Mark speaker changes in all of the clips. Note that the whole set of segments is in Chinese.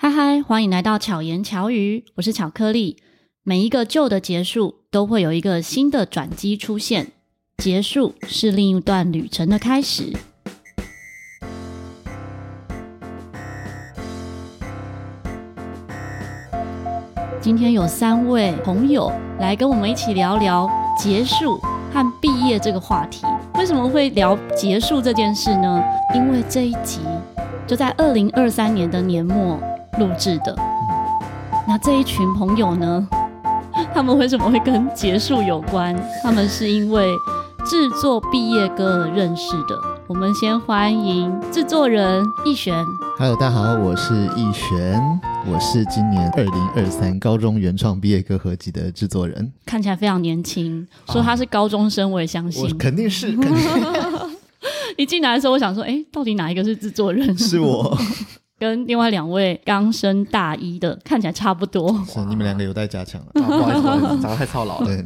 Speaker 1: 嗨嗨，欢迎来到巧言巧语，我是巧克力。每一个旧的结束，都会有一个新的转机出现。结束是另一段旅程的开始。今天有三位朋友来跟我们一起聊聊结束和毕业这个话题。为什么会聊结束这件事呢？因为这一集就在二零二三年的年末。录制的，那这一群朋友呢？他们为什么会跟结束有关？他们是因为制作毕业歌而认识的。我们先欢迎制作人奕璇。
Speaker 2: Hello，大家好，我是奕璇，我是今年二零二三高中原创毕业歌合集的制作人。
Speaker 1: 看起来非常年轻，说他是高中生，我也相信。
Speaker 2: 我肯定是。肯定是
Speaker 1: 一进来的时候，我想说，哎，到底哪一个是制作人？
Speaker 2: 是我。
Speaker 1: 跟另外两位刚升大一的看起来差不多，
Speaker 2: 是你们两个有待加强了。
Speaker 3: 啊，不好意思，不好意思，长得太操劳了。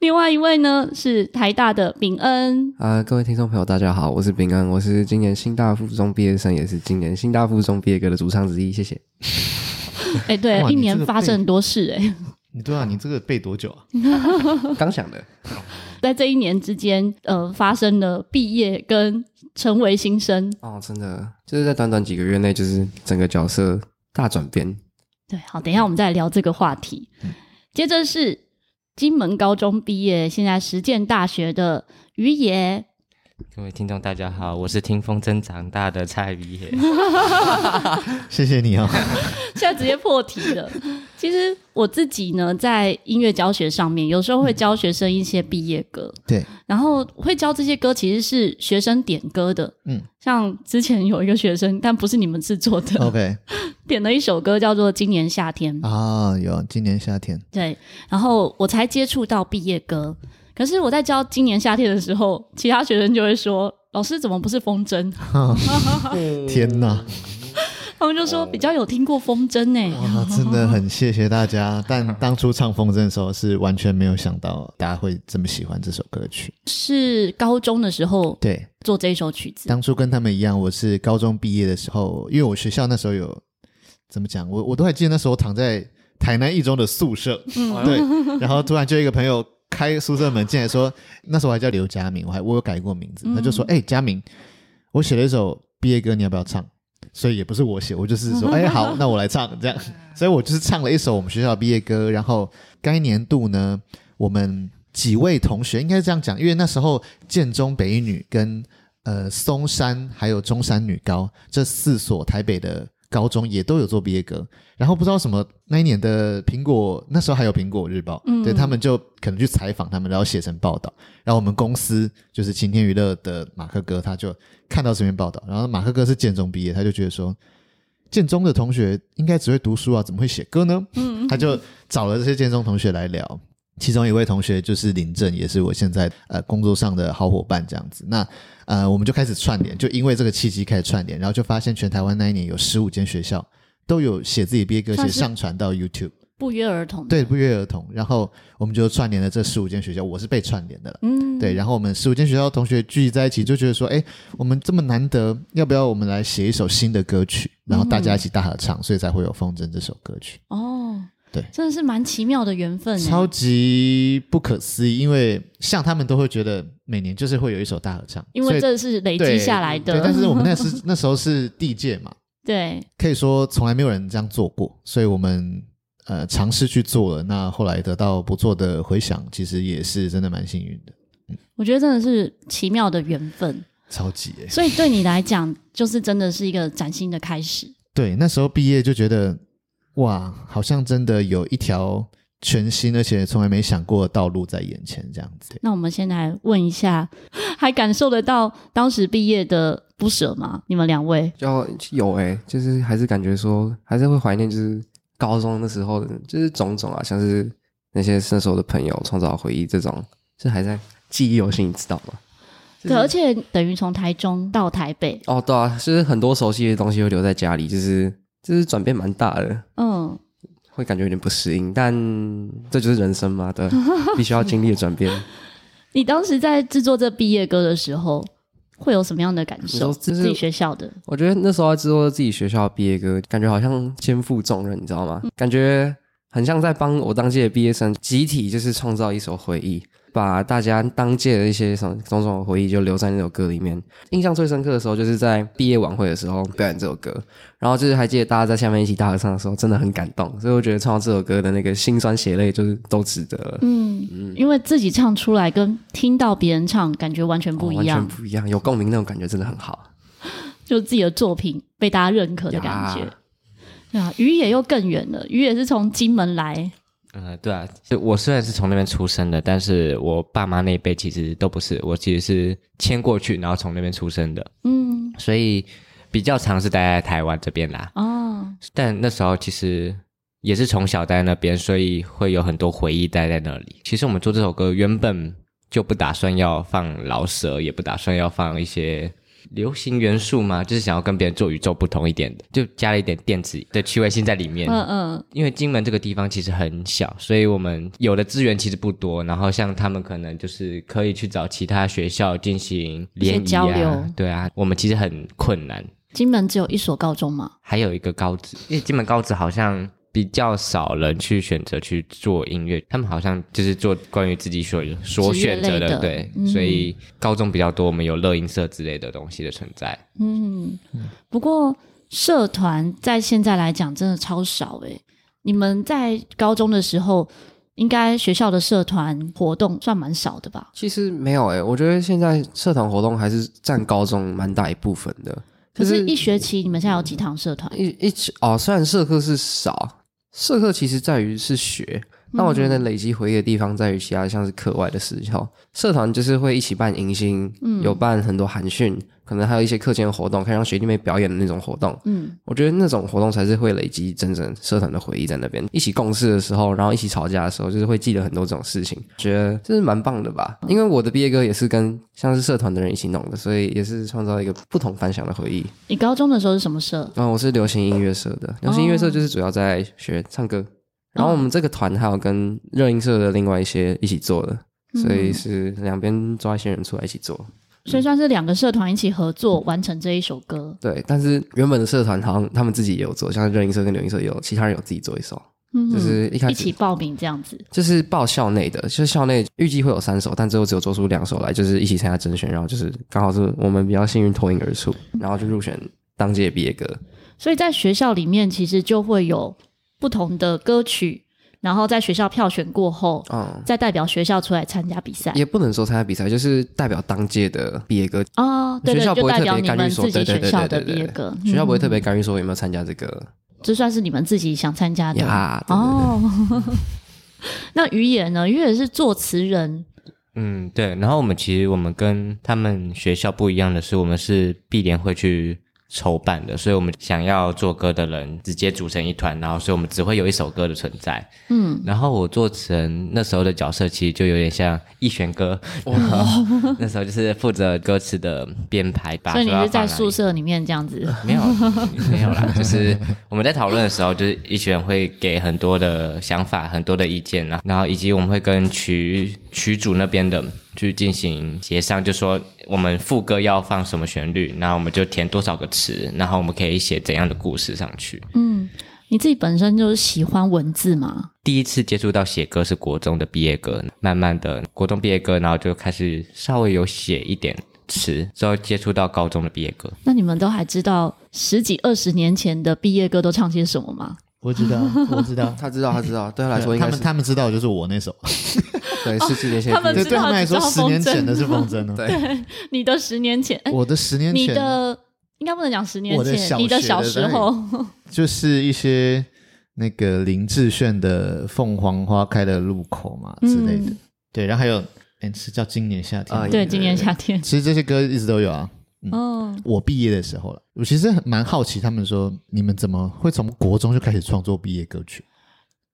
Speaker 1: 另外一位呢是台大的秉恩。
Speaker 3: 啊，各位听众朋友，大家好，我是秉恩，我是今年新大附中毕业生，也是今年新大附中毕业歌的主唱之一。谢谢。
Speaker 1: 哎、欸，对，一年发生很多事哎、欸。
Speaker 2: 你对啊，你这个背多久啊？
Speaker 3: 刚想的。
Speaker 1: 在这一年之间，呃，发生了毕业跟成为新生
Speaker 3: 哦，真的就是在短短几个月内，就是整个角色大转变。
Speaker 1: 对，好，等一下我们再来聊这个话题。嗯、接着是金门高中毕业，现在实践大学的于野。
Speaker 4: 各位听众，大家好，我是听风筝长大的蔡于野。
Speaker 2: 谢谢你哦。
Speaker 1: 现在直接破题了。其实我自己呢，在音乐教学上面，有时候会教学生一些毕业歌。
Speaker 2: 对。
Speaker 1: 然后会教这些歌，其实是学生点歌的。嗯。像之前有一个学生，但不是你们制作的。
Speaker 2: OK。
Speaker 1: 点了一首歌，叫做《今年夏天》。
Speaker 2: 啊，有《今年夏天》。
Speaker 1: 对。然后我才接触到毕业歌。可是我在教今年夏天的时候，其他学生就会说：“老师怎么不是风筝？”
Speaker 2: 天哪！
Speaker 1: 他们就说比较有听过风筝呢。
Speaker 2: 哇，真的很谢谢大家。但当初唱风筝的时候，是完全没有想到大家会这么喜欢这首歌曲。
Speaker 1: 是高中的时候对做这一首曲子。
Speaker 2: 当初跟他们一样，我是高中毕业的时候，因为我学校那时候有怎么讲，我我都还记得那时候躺在台南一中的宿舍，嗯、对，然后突然就一个朋友。开宿舍门进来说，那时候我还叫刘佳明，我还我有改过名字，他就说：“哎、欸，佳明，我写了一首毕业歌，你要不要唱？”所以也不是我写，我就是说：“哎、欸，好，那我来唱。”这样，所以我就是唱了一首我们学校的毕业歌。然后该年度呢，我们几位同学应该这样讲，因为那时候建中北一女跟呃松山还有中山女高这四所台北的。高中也都有做毕业歌，然后不知道什么那一年的苹果，那时候还有苹果日报，嗯、对他们就可能去采访他们，然后写成报道。然后我们公司就是晴天娱乐的马克哥，他就看到这篇报道，然后马克哥是建中毕业，他就觉得说，建中的同学应该只会读书啊，怎么会写歌呢？嗯，他就找了这些建中同学来聊。其中一位同学就是林正，也是我现在呃工作上的好伙伴，这样子。那呃，我们就开始串联，就因为这个契机开始串联，然后就发现全台湾那一年有十五间学校都有写自己毕业歌，写上传到 YouTube，
Speaker 1: 不约而同。
Speaker 2: 对，不约而同。然后我们就串联了这十五间学校，我是被串联的了。嗯，对。然后我们十五间学校的同学聚集在一起，就觉得说，哎，我们这么难得，要不要我们来写一首新的歌曲，然后大家一起大合唱，嗯、所以才会有《风筝》这首歌曲。
Speaker 1: 哦。
Speaker 2: 对，
Speaker 1: 真的是蛮奇妙的缘分，
Speaker 2: 超级不可思议。因为像他们都会觉得每年就是会有一首大合唱，
Speaker 1: 因为这是累积下来的。
Speaker 2: 对，但是我们那是 那时候是第一届嘛，
Speaker 1: 对，
Speaker 2: 可以说从来没有人这样做过，所以我们呃尝试去做了。那后来得到不错的回响，其实也是真的蛮幸运的。嗯，
Speaker 1: 我觉得真的是奇妙的缘分，
Speaker 2: 超级欸。
Speaker 1: 所以对你来讲，就是真的是一个崭新的开始。
Speaker 2: 对，那时候毕业就觉得。哇，好像真的有一条全新而且从来没想过的道路在眼前，这样子。
Speaker 1: 那我们先来问一下，还感受得到当时毕业的不舍吗？你们两位？
Speaker 3: 就有哎、欸，就是还是感觉说，还是会怀念，就是高中的时候的，就是种种啊，像是那些那时候的朋友创造回忆，这种是还在记忆犹新，你知道吗？
Speaker 1: 对，而且等于从台中到台北，
Speaker 3: 哦，对啊，就是很多熟悉的东西会留在家里，就是。就是转变蛮大的，嗯，会感觉有点不适应，但这就是人生嘛，对，必须要经历的转变。
Speaker 1: 你当时在制作这毕业歌的时候，会有什么样的感受？
Speaker 3: 就是
Speaker 1: 自己学校的，
Speaker 3: 我觉得那时候制作自己学校的毕业歌，感觉好像肩负重任，你知道吗？嗯、感觉很像在帮我当届的毕业生集体就是创造一首回忆。把大家当届的一些什么种种回忆就留在那首歌里面。印象最深刻的时候，就是在毕业晚会的时候表演这首歌，然后就是还记得大家在下面一起大合唱的时候，真的很感动。所以我觉得唱到这首歌的那个辛酸血泪，就是都值得了。
Speaker 1: 嗯嗯，因为自己唱出来跟听到别人唱感觉完全不一样，哦，完
Speaker 3: 全不一样，有共鸣那种感觉真的很好。
Speaker 1: 就自己的作品被大家认可的感觉。对啊，于野又更远了，于野是从金门来。
Speaker 4: 呃，对啊，我虽然是从那边出生的，但是我爸妈那一辈其实都不是，我其实是迁过去，然后从那边出生的，嗯，所以比较常是待在台湾这边啦。哦，但那时候其实也是从小待在那边，所以会有很多回忆待在那里。其实我们做这首歌原本就不打算要放饶舌，也不打算要放一些。流行元素嘛，就是想要跟别人做宇宙不同一点的，就加了一点电子的趣味性在里面。嗯嗯。因为金门这个地方其实很小，所以我们有的资源其实不多。然后像他们可能就是可以去找其他学校进行联谊啊，交流。对啊，我们其实很困难。
Speaker 1: 金门只有一所高中吗？
Speaker 4: 还有一个高职，因为金门高职好像。比较少人去选择去做音乐，他们好像就是做关于自己所所选择的，的，对、嗯，所以高中比较多，我们有乐音社之类的东西的存在。
Speaker 1: 嗯，不过社团在现在来讲真的超少诶。你们在高中的时候，应该学校的社团活动算蛮少的吧？
Speaker 3: 其实没有诶，我觉得现在社团活动还是占高中蛮大一部分的。
Speaker 1: 可是，一学期你们现在有几堂社团？
Speaker 3: 一一哦，虽然社课是少。社课其实在于是学，那我觉得累积回忆的地方在于其他像是课外的时候，社团就是会一起办迎新，嗯，有办很多寒训。可能还有一些课间活动，可以让学弟妹表演的那种活动。嗯，我觉得那种活动才是会累积真正社团的回忆在那边。一起共事的时候，然后一起吵架的时候，就是会记得很多这种事情，觉得这是蛮棒的吧。因为我的毕业歌也是跟像是社团的人一起弄的，所以也是创造一个不同凡响的回忆。
Speaker 1: 你高中的时候是什么社？
Speaker 3: 嗯，我是流行音乐社的。流行音乐社就是主要在学唱歌，哦、然后我们这个团还有跟热音社的另外一些一起做的，所以是两边抓一些人出来一起做。
Speaker 1: 所以算是两个社团一起合作完成这一首歌。
Speaker 3: 对，但是原本的社团好像他们自己也有做，像热音社跟流音社也有，其他人有自己做一首，嗯，就是一开始一
Speaker 1: 起报名这样子。
Speaker 3: 就是报校内的，就是校内预计会有三首，但最后只有做出两首来，就是一起参加甄选，然后就是刚好是我们比较幸运脱颖而出，然后就入选当届毕业歌。
Speaker 1: 所以在学校里面其实就会有不同的歌曲。然后在学校票选过后，嗯，再代表学校出来参加比赛，
Speaker 3: 也不能说参加比赛，就是代表当届的毕业歌
Speaker 1: 哦。对对，学校不会特别干预说，对对对对对，
Speaker 3: 学校不会特别干预说有没有参加这个，
Speaker 1: 这算是你们自己想参加的呀。哦，那于野呢？于野是作词人，
Speaker 4: 嗯，对。然后我们其实我们跟他们学校不一样的是，我们是毕联会去。筹办的，所以我们想要做歌的人直接组成一团，然后所以我们只会有一首歌的存在。嗯，然后我作词人那时候的角色其实就有点像一选歌，然后 那时候就是负责歌词的编排吧。
Speaker 1: 所以你是在宿舍里面这样子？
Speaker 4: 没有，没有啦，就是我们在讨论的时候，就是一群人会给很多的想法、很多的意见啦，然后以及我们会跟曲曲组那边的。去进行协商，就说我们副歌要放什么旋律，然后我们就填多少个词，然后我们可以写怎样的故事上去。
Speaker 1: 嗯，你自己本身就是喜欢文字吗？
Speaker 4: 第一次接触到写歌是国中的毕业歌，慢慢的国中毕业歌，然后就开始稍微有写一点词，之后接触到高中的毕业歌。
Speaker 1: 那你们都还知道十几二十年前的毕业歌都唱些什么吗？
Speaker 2: 我知道，我知道，
Speaker 3: 他知道，他知道。对他来说应该，
Speaker 2: 他们他们知道就是我那首。
Speaker 3: 对，是十年前。
Speaker 1: 他们知道，
Speaker 2: 对他们来说，十年前的是风筝呢。
Speaker 1: 对，你的十年前，
Speaker 2: 我的十年前，
Speaker 1: 你的应该不能讲十年前，你的小时候，
Speaker 2: 就是一些那个林志炫的《凤凰花开的路口》嘛之类的。对，然后还有，哎，是叫《今年夏天》。
Speaker 1: 对，今年夏天。
Speaker 2: 其实这些歌一直都有啊。哦，我毕业的时候了，我其实蛮好奇，他们说你们怎么会从国中就开始创作毕业歌曲？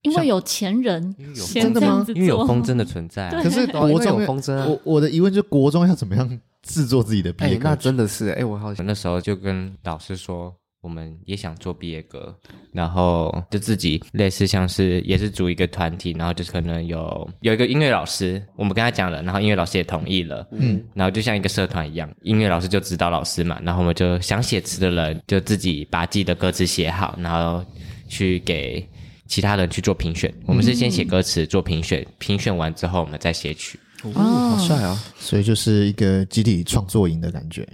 Speaker 1: 因为有钱人，
Speaker 2: 真的吗？
Speaker 4: 因为有风筝的存在。
Speaker 2: 可是 国中有风筝啊。我我的疑问就是，国中要怎么样制作自己的毕业歌曲？
Speaker 3: 那真的是哎，我好想
Speaker 4: 那时候就跟老师说，我们也想做毕业歌，然后就自己类似像是也是组一个团体，然后就是可能有有一个音乐老师，我们跟他讲了，然后音乐老师也同意了，嗯，然后就像一个社团一样，音乐老师就指导老师嘛，然后我们就想写词的人就自己把自己的歌词写好，然后去给其他人去做评选。我们是先写歌词做评选，评选完之后我们再写曲。
Speaker 3: 哦，好帅啊！
Speaker 2: 所以就是一个集体创作营的感觉。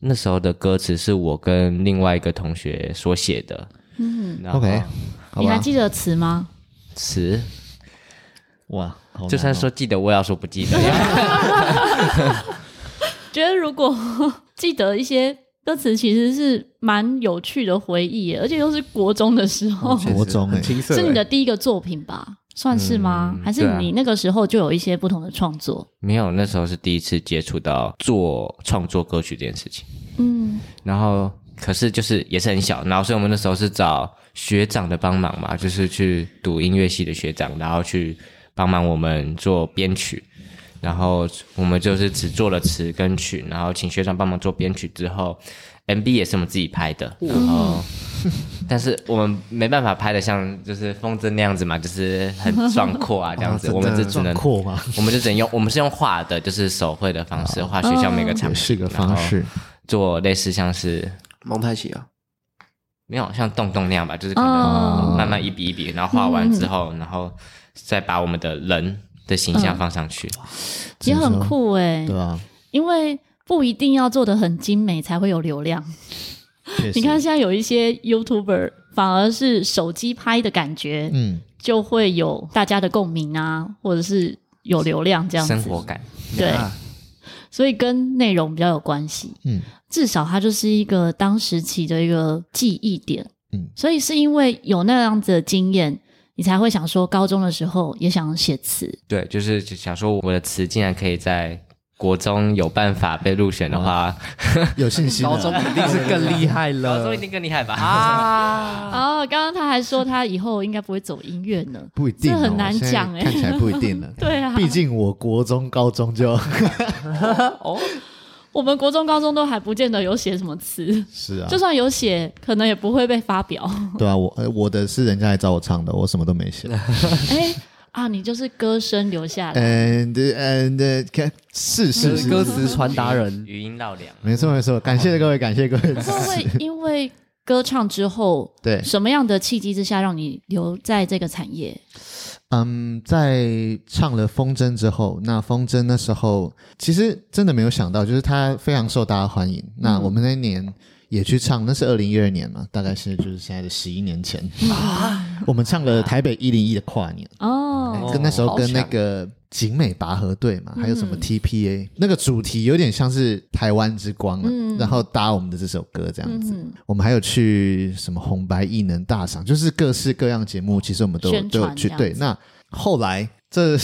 Speaker 4: 那时候的歌词是我跟另外一个同学所写的。嗯
Speaker 2: ，OK，
Speaker 1: 你还记得词吗？
Speaker 4: 词，
Speaker 2: 哇，哦、
Speaker 4: 就算说记得，我也要说不记得。
Speaker 1: 觉得如果 记得一些歌词，其实是蛮有趣的回忆，而且又是国中的时候，
Speaker 2: 国中哎，
Speaker 1: 是你的第一个作品吧？算是吗？嗯、还是你那个时候就有一些不同的创作？
Speaker 4: 没有，那时候是第一次接触到做创作歌曲这件事情。嗯，然后可是就是也是很小，然后所以我们那时候是找学长的帮忙嘛，就是去读音乐系的学长，然后去帮忙我们做编曲，然后我们就是只做了词跟曲，然后请学长帮忙做编曲之后。MV 也是我们自己拍的，然后，但是我们没办法拍的像就是风筝那样子嘛，就是很壮阔啊 这样子，我们就只能，我们就只能用，我们是用画的，就是手绘的方式画学校每个场景，
Speaker 2: 是个方式，
Speaker 4: 做类似像是
Speaker 3: 蒙太奇啊，
Speaker 4: 没有像洞洞那样吧，就是可能慢慢一笔一笔，然后画完之后，然后再把我们的人的形象放上去，
Speaker 1: 也很酷哎，
Speaker 2: 对啊，
Speaker 1: 因为。不一定要做的很精美才会有流量。你看现在有一些 YouTuber 反而是手机拍的感觉，嗯，就会有大家的共鸣啊，或者是有流量这样子。
Speaker 4: 生活感。
Speaker 1: 对，啊、所以跟内容比较有关系。嗯，至少它就是一个当时期的一个记忆点。嗯，所以是因为有那样子的经验，你才会想说高中的时候也想写词。
Speaker 4: 对，就是想说我的词竟然可以在。国中有办法被入选的话，
Speaker 2: 有信心。
Speaker 3: 高中肯定是更厉害了，
Speaker 4: 高中一定更厉害吧？
Speaker 1: 啊！哦，刚刚他还说他以后应该不会走音乐呢，
Speaker 2: 不一定，这
Speaker 1: 很难讲哎，
Speaker 2: 看起来不一定了。
Speaker 1: 对啊，
Speaker 2: 毕竟我国中、高中就
Speaker 1: 哦，我们国中、高中都还不见得有写什么词，
Speaker 2: 是啊，
Speaker 1: 就算有写，可能也不会被发表。
Speaker 2: 对啊，我我的是人家来找我唱的，我什么都没写。
Speaker 1: 哎。啊，你就是歌声留下来。
Speaker 2: 嗯，对，嗯，对，看，是是是，
Speaker 3: 歌词传达人，
Speaker 4: 语音绕梁。
Speaker 2: 没错没错，感谢各位，感谢各位。
Speaker 1: 会因为歌唱之后，对什么样的契机之下让你留在这个产业？
Speaker 2: 嗯，在唱了风筝之后，那风筝那时候其实真的没有想到，就是它非常受大家欢迎。那我们那年。也去唱，那是二零一二年嘛，大概是就是现在的十一年前啊。我们唱了台北一零一的跨年哦，跟那时候跟那个景美拔河队嘛，还有什么 TPA，那个主题有点像是台湾之光了，然后搭我们的这首歌这样子。我们还有去什么红白艺能大赏，就是各式各样节目，其实我们都都有去。对，那后来这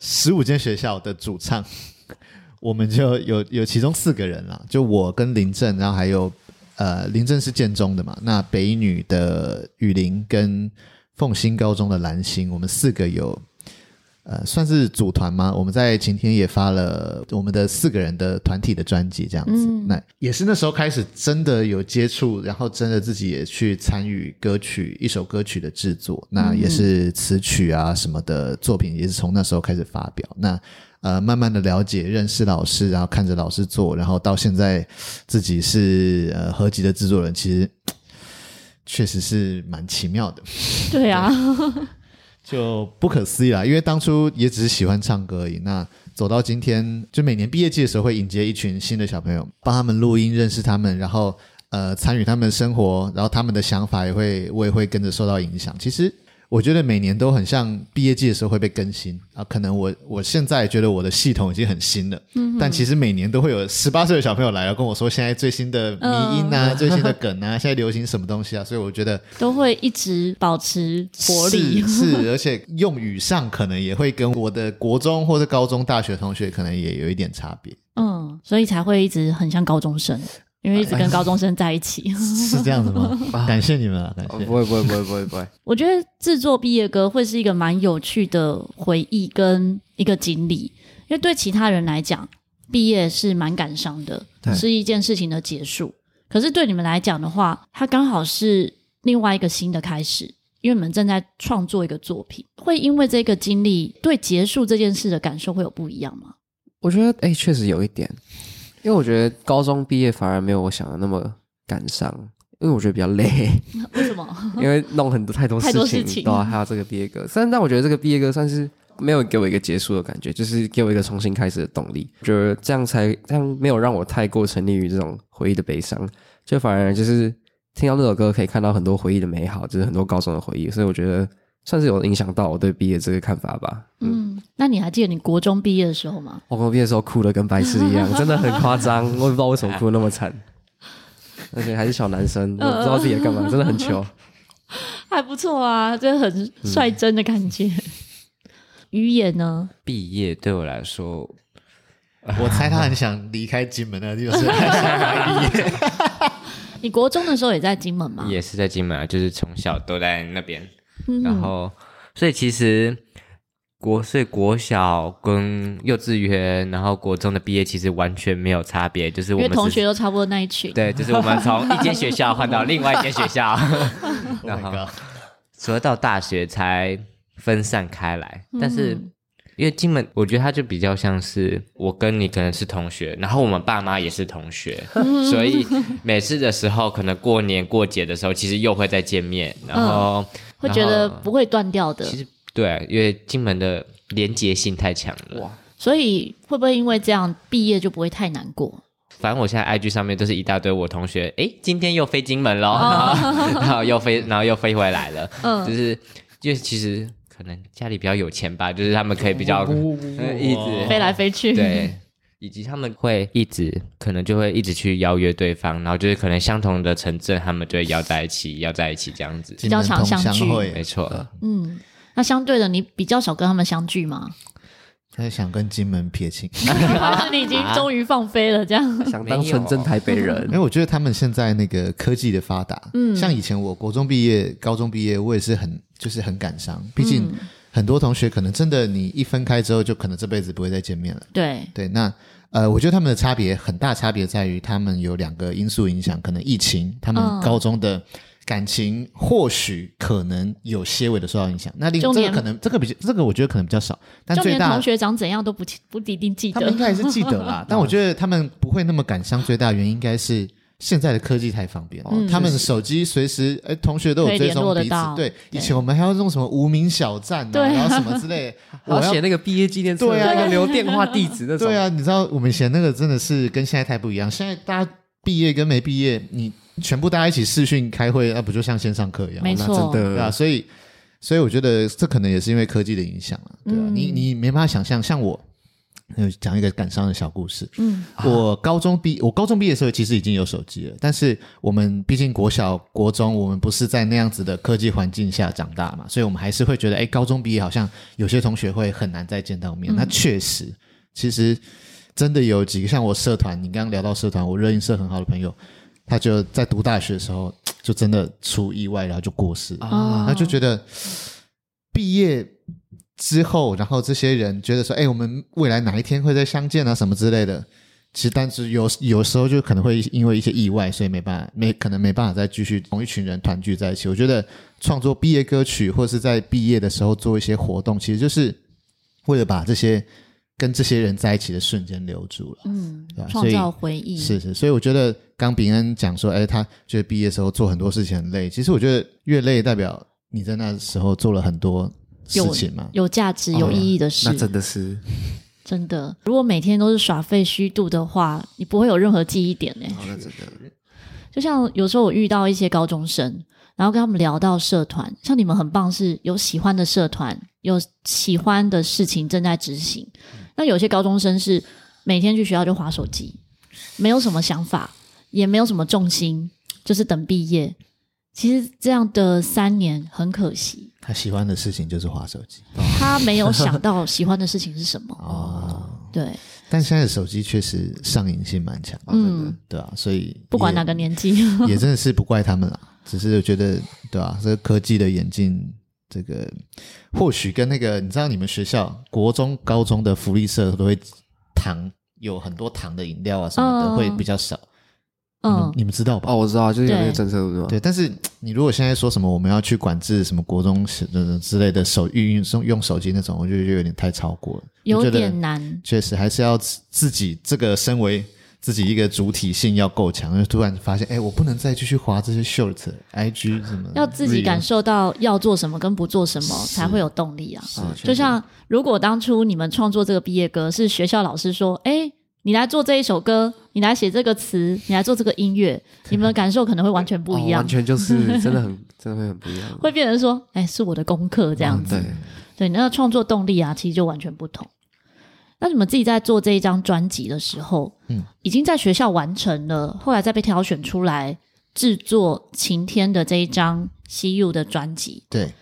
Speaker 2: 十五间学校的主唱，我们就有有其中四个人了，就我跟林正，然后还有。呃，林正是建中的嘛？那北女的雨林跟凤新高中的蓝星，我们四个有呃，算是组团吗？我们在晴天也发了我们的四个人的团体的专辑，这样子。嗯、那也是那时候开始真的有接触，然后真的自己也去参与歌曲一首歌曲的制作，那也是词曲啊什么的作品，也是从那时候开始发表。那呃，慢慢的了解、认识老师，然后看着老师做，然后到现在自己是呃合集的制作人，其实确实是蛮奇妙的。
Speaker 1: 对啊，
Speaker 2: 就不可思议啦，因为当初也只是喜欢唱歌而已。那走到今天，就每年毕业季的时候会迎接一群新的小朋友，帮他们录音，认识他们，然后呃参与他们的生活，然后他们的想法也会，我也会跟着受到影响。其实。我觉得每年都很像毕业季的时候会被更新啊，可能我我现在觉得我的系统已经很新了，嗯，但其实每年都会有十八岁的小朋友来了跟我说，现在最新的迷音啊，嗯、最新的梗啊，现在流行什么东西啊，所以我觉得
Speaker 1: 都会一直保持活力，
Speaker 2: 是，是，而且用语上可能也会跟我的国中或者高中、大学同学可能也有一点差别，
Speaker 1: 嗯，所以才会一直很像高中生。因为一直跟高中生在一起，
Speaker 2: 哎、是这样子吗？感谢你们啊，感谢。
Speaker 3: 不会不会不会不会不会。
Speaker 1: 我觉得制作毕业歌会是一个蛮有趣的回忆跟一个经历，因为对其他人来讲，毕业是蛮感伤的，是一件事情的结束。可是对你们来讲的话，它刚好是另外一个新的开始，因为你们正在创作一个作品，会因为这个经历对结束这件事的感受会有不一样吗？
Speaker 3: 我觉得，哎，确实有一点，因为我觉得高中毕业反而没有我想的那么感伤，因为我觉得比较累。
Speaker 1: 为什么？
Speaker 3: 因为弄很多太多事情，对啊，还有这个毕业歌，但但我觉得这个毕业歌算是。没有给我一个结束的感觉，就是给我一个重新开始的动力。就是这样才这样，没有让我太过沉溺于这种回忆的悲伤，就反而就是听到这首歌，可以看到很多回忆的美好，就是很多高中的回忆。所以我觉得算是有影响到我对毕业这个看法吧。
Speaker 1: 嗯，那你还记得你国中毕业的时候吗？
Speaker 3: 我国中毕业的时候哭的跟白痴一样，真的很夸张，我也不知道为什么哭得那么惨，而且还是小男生，我不知道自己在干嘛，真的很糗。
Speaker 1: 还不错啊，真的很率真的感觉。嗯于言呢？
Speaker 4: 毕业对我来说，
Speaker 2: 我猜他很想离开金门的地方，就是还想毕业。
Speaker 1: 你国中的时候也在金门吗？
Speaker 4: 也是在金门啊，就是从小都在那边。嗯、然后，所以其实国，所以国小跟幼稚园，然后国中的毕业其实完全没有差别，就是我们
Speaker 1: 同学都差不多那一群。
Speaker 4: 对，就是我们从一间学校换到另外一间学校 然后所以到大学才。分散开来，但是因为金门，我觉得他就比较像是我跟你可能是同学，然后我们爸妈也是同学，所以每次的时候，可能过年过节的时候，其实又会再见面，然后、嗯、
Speaker 1: 会觉得不会断掉的。
Speaker 4: 其实对，因为金门的连结性太强了，
Speaker 1: 所以会不会因为这样毕业就不会太难过？
Speaker 4: 反正我现在 IG 上面都是一大堆我同学，诶，今天又飞金门喽，哦、然后又飞，然后又飞回来了，嗯，就是就其实。可能家里比较有钱吧，就是他们可以比较一直
Speaker 1: 飞来飞去，
Speaker 4: 对，以及他们会一直可能就会一直去邀约对方，然后就是可能相同的城镇，他们就会邀在一起，邀在一起这样子，
Speaker 1: 比较常相聚，
Speaker 4: 没错。
Speaker 1: 嗯，那相对的，你比较少跟他们相聚吗？
Speaker 2: 他想跟金门撇清，
Speaker 1: 你已经终于放飞了？这样
Speaker 3: 想当纯正台北人？
Speaker 2: 因为我觉得他们现在那个科技的发达，嗯，像以前我国中毕业、高中毕业，我也是很就是很感伤。毕竟很多同学可能真的你一分开之后，就可能这辈子不会再见面了。
Speaker 1: 对
Speaker 2: 对，那呃，我觉得他们的差别很大，差别在于他们有两个因素影响，可能疫情，他们高中的。感情或许可能有些微的受到影响，那另这个可能这个比较这个我觉得可能比较少，但最大
Speaker 1: 同学长怎样都不不一定记得，
Speaker 2: 他们应该还是记得啦。但我觉得他们不会那么感伤，最大的原因应该是现在的科技太方便了，嗯、他们的手机随时哎，同学都有追踪彼此。对，以前我们还要弄什么无名小站啊，然后什么之类，
Speaker 3: 我要写那个毕业纪念册，对啊，要留电话地址那种。
Speaker 2: 对啊，你知道我们以前那个真的是跟现在太不一样，现在大家毕业跟没毕业你。全部大家一起视讯开会，那不就像线上课一样？
Speaker 1: 没错，
Speaker 2: 真的对啊。所以，所以我觉得这可能也是因为科技的影响啊，对、啊？嗯、你你没办法想象，像我，讲一个感伤的小故事。嗯，我高中毕我高中毕业的时候，其实已经有手机了，但是我们毕竟国小、国中，我们不是在那样子的科技环境下长大嘛，所以我们还是会觉得，哎，高中毕业好像有些同学会很难再见到面。嗯、那确实，其实真的有几个像我社团，你刚刚聊到社团，我热音社很好的朋友。他就在读大学的时候，就真的出意外，然后就过世。啊，他就觉得毕业之后，然后这些人觉得说：“哎，我们未来哪一天会再相见啊？什么之类的。”其实，但是有有时候就可能会因为一些意外，所以没办法，没可能没办法再继续同一群人团聚在一起。我觉得创作毕业歌曲，或是在毕业的时候做一些活动，其实就是为了把这些。跟这些人在一起的瞬间留住了，嗯，对吧？
Speaker 1: 创造回忆
Speaker 2: 是是，所以我觉得刚炳恩讲说，哎，他觉得毕业的时候做很多事情很累。其实我觉得越累，代表你在那时候做了很多事情嘛，
Speaker 1: 有价值、有意义的事。
Speaker 3: 那真的是
Speaker 1: 真的。如果每天都是耍废虚度的话，你不会有任何记忆点呢。
Speaker 3: 那真的。
Speaker 1: 就像有时候我遇到一些高中生，然后跟他们聊到社团，像你们很棒，是有喜欢的社团，有喜欢的事情正在执行。那有些高中生是每天去学校就划手机，没有什么想法，也没有什么重心，就是等毕业。其实这样的三年很可惜。
Speaker 2: 他喜欢的事情就是滑手机，
Speaker 1: 他没有想到喜欢的事情是什么。
Speaker 2: 哦，
Speaker 1: 对。
Speaker 2: 但现在的手机确实上瘾性蛮强，嗯，对啊，所以
Speaker 1: 不管哪个年纪，
Speaker 2: 也真的是不怪他们了，只是觉得对啊？这个科技的演进。这个或许跟那个，你知道，你们学校国中、高中的福利社都会糖有很多糖的饮料啊什么的，会比较少。嗯，你们知道吧？
Speaker 3: 哦，我知道，就是有那个政策，对吧？
Speaker 2: 对，但是你如果现在说什么我们要去管制什么国中之类的手运用用手机那种，我觉得就有点太超过了，
Speaker 1: 有点难。
Speaker 2: 确实，还是要自己这个身为自己一个主体性要够强，就突然发现，哎，我不能再继续滑这些 short、IG 什么，
Speaker 1: 要自己感受到要做什么跟不做什么才会有动力啊。就像如果当初你们创作这个毕业歌，是学校老师说，哎。你来做这一首歌，你来写这个词，你来做这个音乐，你们的感受可能会完全不一样，
Speaker 3: 哦、完全就是 真的很真的会很不一样，
Speaker 1: 会变成说，哎，是我的功课这样子，嗯、对，对，那个创作动力啊，其实就完全不同。那你们自己在做这一张专辑的时候，嗯，已经在学校完成了，后来再被挑选出来制作《晴天》的这一张《See You》的专辑，
Speaker 2: 对。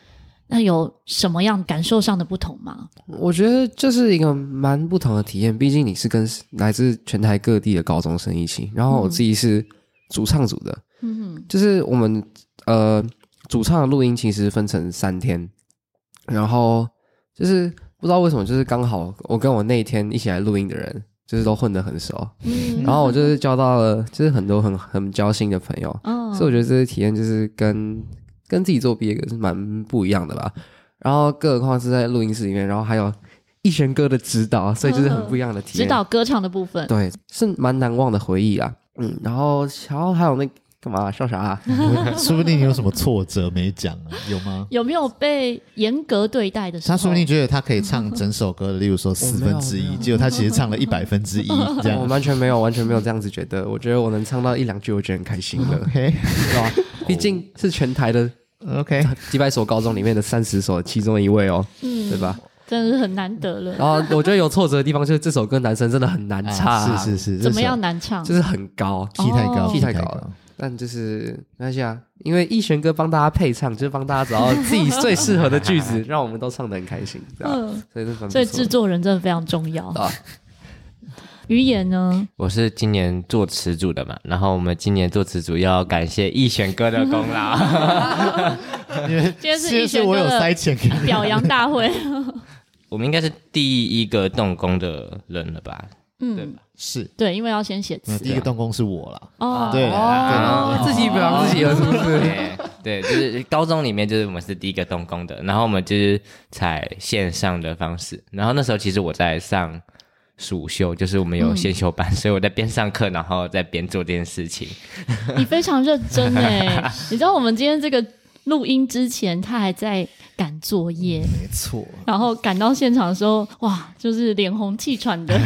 Speaker 1: 那有什么样感受上的不同吗？
Speaker 3: 我觉得这是一个蛮不同的体验，毕竟你是跟来自全台各地的高中生一起，然后我自己是主唱组的，嗯哼，就是我们呃主唱的录音其实分成三天，然后就是不知道为什么，就是刚好我跟我那一天一起来录音的人，就是都混得很熟，嗯，然后我就是交到了就是很多很很交心的朋友，哦，所以我觉得这个体验就是跟。跟自己做毕业歌是蛮不一样的吧，然后更何况是在录音室里面，然后还有一璇哥的指导，所以就是很不一样的体验。
Speaker 1: 指导歌唱的部分，
Speaker 3: 对，是蛮难忘的回忆啊。嗯，然后然后还有那。干嘛笑啥啊？
Speaker 2: 说不定你有什么挫折没讲啊？有吗？
Speaker 1: 有没有被严格对待的时候？
Speaker 2: 他说不定觉得他可以唱整首歌的，例如说四分之一，结果他其实唱了一百分之一，这样。
Speaker 3: 我完全没有，完全没有这样子觉得。我觉得我能唱到一两句，我觉得很开心了。OK，是吧？毕竟是全台的 OK 几百所高中里面的三十所其中一位哦，嗯，对吧？
Speaker 1: 真的是很难得了。
Speaker 3: 然后我觉得有挫折的地方就是这首歌男生真的很难唱，
Speaker 2: 是是是，
Speaker 1: 怎么样难唱？
Speaker 3: 就是很高
Speaker 2: ，key 太高
Speaker 3: ，key 太高了。但就是没关系啊，因为一璇哥帮大家配唱，就是帮大家找到自己最适合的句子，让我们都唱得很开心，这样。嗯，所以这
Speaker 1: 所以制作人真的非常重要。啊，于言呢？
Speaker 4: 我是今年做词组的嘛，然后我们今年做词组要感谢一璇哥的功劳，
Speaker 2: 因为今天是一璇哥的
Speaker 1: 表扬大会。
Speaker 4: 我们应该是第一个动工的人了吧？
Speaker 1: 嗯，
Speaker 4: 对吧？
Speaker 2: 是
Speaker 1: 对，因为要先写词。
Speaker 2: 第一个动工是我了。
Speaker 1: 哦，
Speaker 2: 对，
Speaker 3: 自己表扬自己了，是不是？
Speaker 4: 对，就是高中里面，就是我们是第一个动工的，然后我们就是采线上的方式。然后那时候其实我在上暑修，就是我们有先修班，所以我在边上课，然后在边做这件事情。
Speaker 1: 你非常认真哎！你知道我们今天这个录音之前，他还在。赶作业，
Speaker 2: 没错。
Speaker 1: 然后赶到现场的时候，哇，就是脸红气喘的，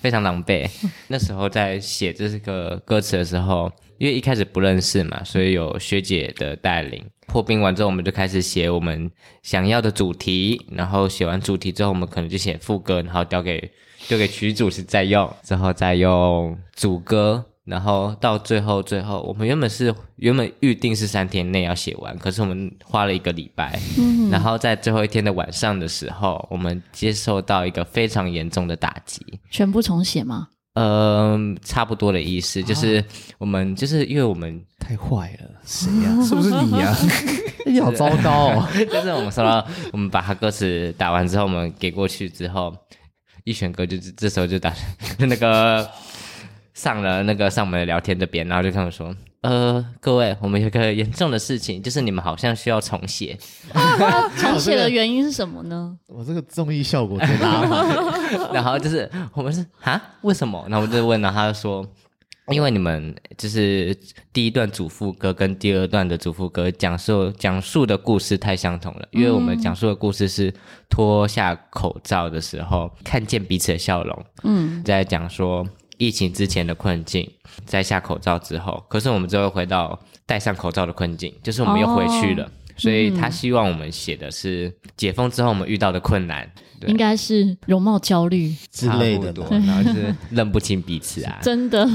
Speaker 4: 非常狼狈。那时候在写这个歌词的时候，因为一开始不认识嘛，所以有学姐的带领。破冰完之后，我们就开始写我们想要的主题。然后写完主题之后，我们可能就写副歌，然后交给丢给曲主是再用，之后再用主歌。然后到最后，最后我们原本是原本预定是三天内要写完，可是我们花了一个礼拜。嗯，然后在最后一天的晚上的时候，我们接受到一个非常严重的打击。
Speaker 1: 全部重写吗？
Speaker 4: 嗯、呃，差不多的意思，就是我们就是因为我们
Speaker 2: 太坏了，谁呀？是不是你呀？
Speaker 3: 你好糟糕哦！
Speaker 4: 就是我们说到，我们把他歌词打完之后，我们给过去之后，一选歌就这时候就打那个。上了那个上门聊天这边，然后就跟我说：“呃，各位，我们有个严重的事情，就是你们好像需要重写。
Speaker 1: 重写的原因是什么呢？
Speaker 2: 我这个综艺效果最大。
Speaker 4: 然后就是我们是啊，为什么？然后我就问，然后他就说：因为你们就是第一段主副歌跟第二段的主副歌讲述讲述的故事太相同了，因为我们讲述的故事是脱下口罩的时候看见彼此的笑容。嗯，在讲说。”疫情之前的困境，摘下口罩之后，可是我们就会回到戴上口罩的困境，就是我们又回去了。哦、所以他希望我们写的是解封之后我们遇到的困难，对，
Speaker 1: 应该是容貌焦虑
Speaker 2: 之类的，
Speaker 4: 然后就是认不清彼此啊。
Speaker 1: 真的，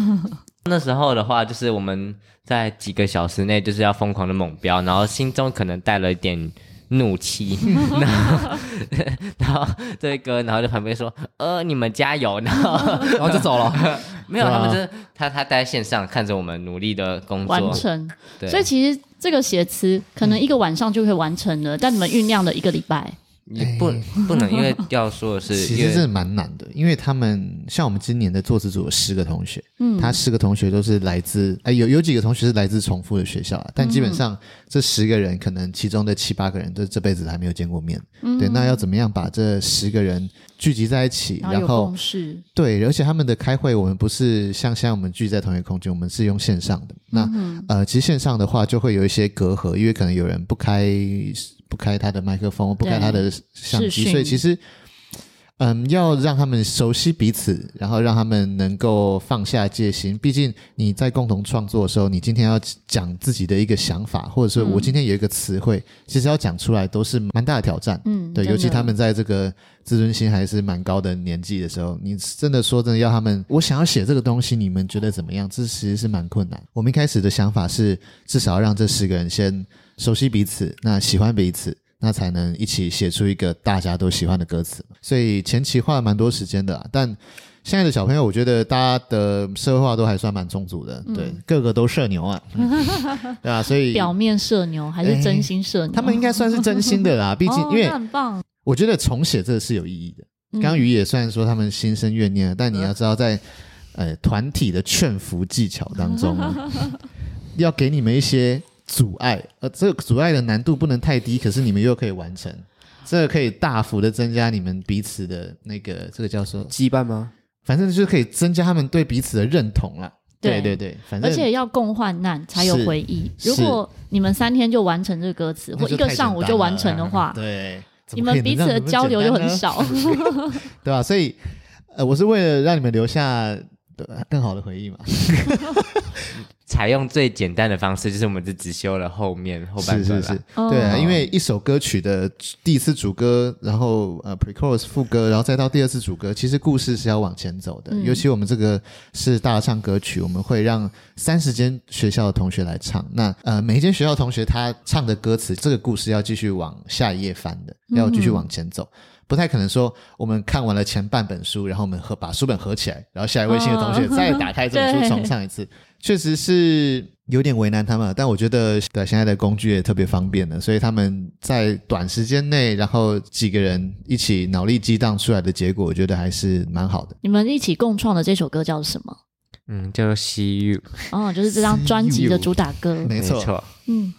Speaker 4: 那时候的话，就是我们在几个小时内就是要疯狂的猛飙，然后心中可能带了一点。怒气，然后，然后这个，然后在旁边说：“呃，你们加油。”然后，
Speaker 3: 然后就走了。
Speaker 4: 没有，他们就是他，他待在线上看着我们努力的工作
Speaker 1: 完成。对，所以其实这个写词可能一个晚上就可以完成了，嗯、但你们酝酿了一个礼拜。
Speaker 4: 也不不能，因为 要说的是，
Speaker 2: 其实是蛮难的，因为他们像我们今年的作词组有十个同学，嗯，他十个同学都是来自，哎，有有几个同学是来自重复的学校，啊但基本上这十个人可能其中的七八个人都这辈子还没有见过面，嗯，对，那要怎么样把这十个人聚集在一起，然后，然后对，而且他们的开会，我们不是像现在我们聚在同一个空间，我们是用线上的，那呃，其实线上的话就会有一些隔阂，因为可能有人不开。不开他的麦克风，不开他的相机，所以其实，嗯，要让他们熟悉彼此，然后让他们能够放下戒心。毕竟你在共同创作的时候，你今天要讲自己的一个想法，或者说我今天有一个词汇，嗯、其实要讲出来都是蛮大的挑战。嗯，对，尤其他们在这个自尊心还是蛮高的年纪的时候，你真的说真的要他们，我想要写这个东西，你们觉得怎么样？这其实是蛮困难。我们一开始的想法是，至少要让这十个人先。熟悉彼此，那喜欢彼此，那才能一起写出一个大家都喜欢的歌词。所以前期花了蛮多时间的，但现在的小朋友，我觉得大家的社会化都还算蛮充足的，嗯、对，个个都社牛啊，嗯、对啊？所以
Speaker 1: 表面社牛还是真心社牛？
Speaker 2: 他们应该算是真心的啦，毕竟、哦、因为
Speaker 1: 很棒。
Speaker 2: 我觉得重写这个是有意义的。刚瑜也算说他们心生怨念，但你要知道在，在呃团体的劝服技巧当中，要给你们一些。阻碍，呃，这个阻碍的难度不能太低，可是你们又可以完成，这个可以大幅的增加你们彼此的那个，这个叫做
Speaker 3: 羁绊吗？
Speaker 2: 反正就是可以增加他们对彼此的认同了。对对对，反正而
Speaker 1: 且要共患难才有回忆。如果你们三天就完成这个歌词，或一个上午就完成的话，
Speaker 2: 对，
Speaker 1: 你们彼此的交流就很少，
Speaker 2: 对吧？所以，呃，我是为了让你们留下更好的回忆嘛。
Speaker 4: 采用最简单的方式，就是我们就只修了后面后半段。是是是，
Speaker 2: 对啊，因为一首歌曲的第一次主歌，然后呃 pre-chorus 副歌，然后再到第二次主歌，其实故事是要往前走的。嗯、尤其我们这个是大合唱歌曲，我们会让三十间学校的同学来唱。那呃，每一间学校同学他唱的歌词，这个故事要继续往下一页翻的，要继续往前走。嗯不太可能说，我们看完了前半本书，然后我们合把书本合起来，然后下一位新的同学再打开这本书 重唱一次，确实是有点为难他们。但我觉得，对现在的工具也特别方便了，所以他们在短时间内，然后几个人一起脑力激荡出来的结果，我觉得还是蛮好的。
Speaker 1: 你们一起共创的这首歌叫什么？
Speaker 4: 嗯，叫做《See You》。
Speaker 1: 哦，就是这张专辑的主打歌。
Speaker 2: 没错。
Speaker 1: 嗯，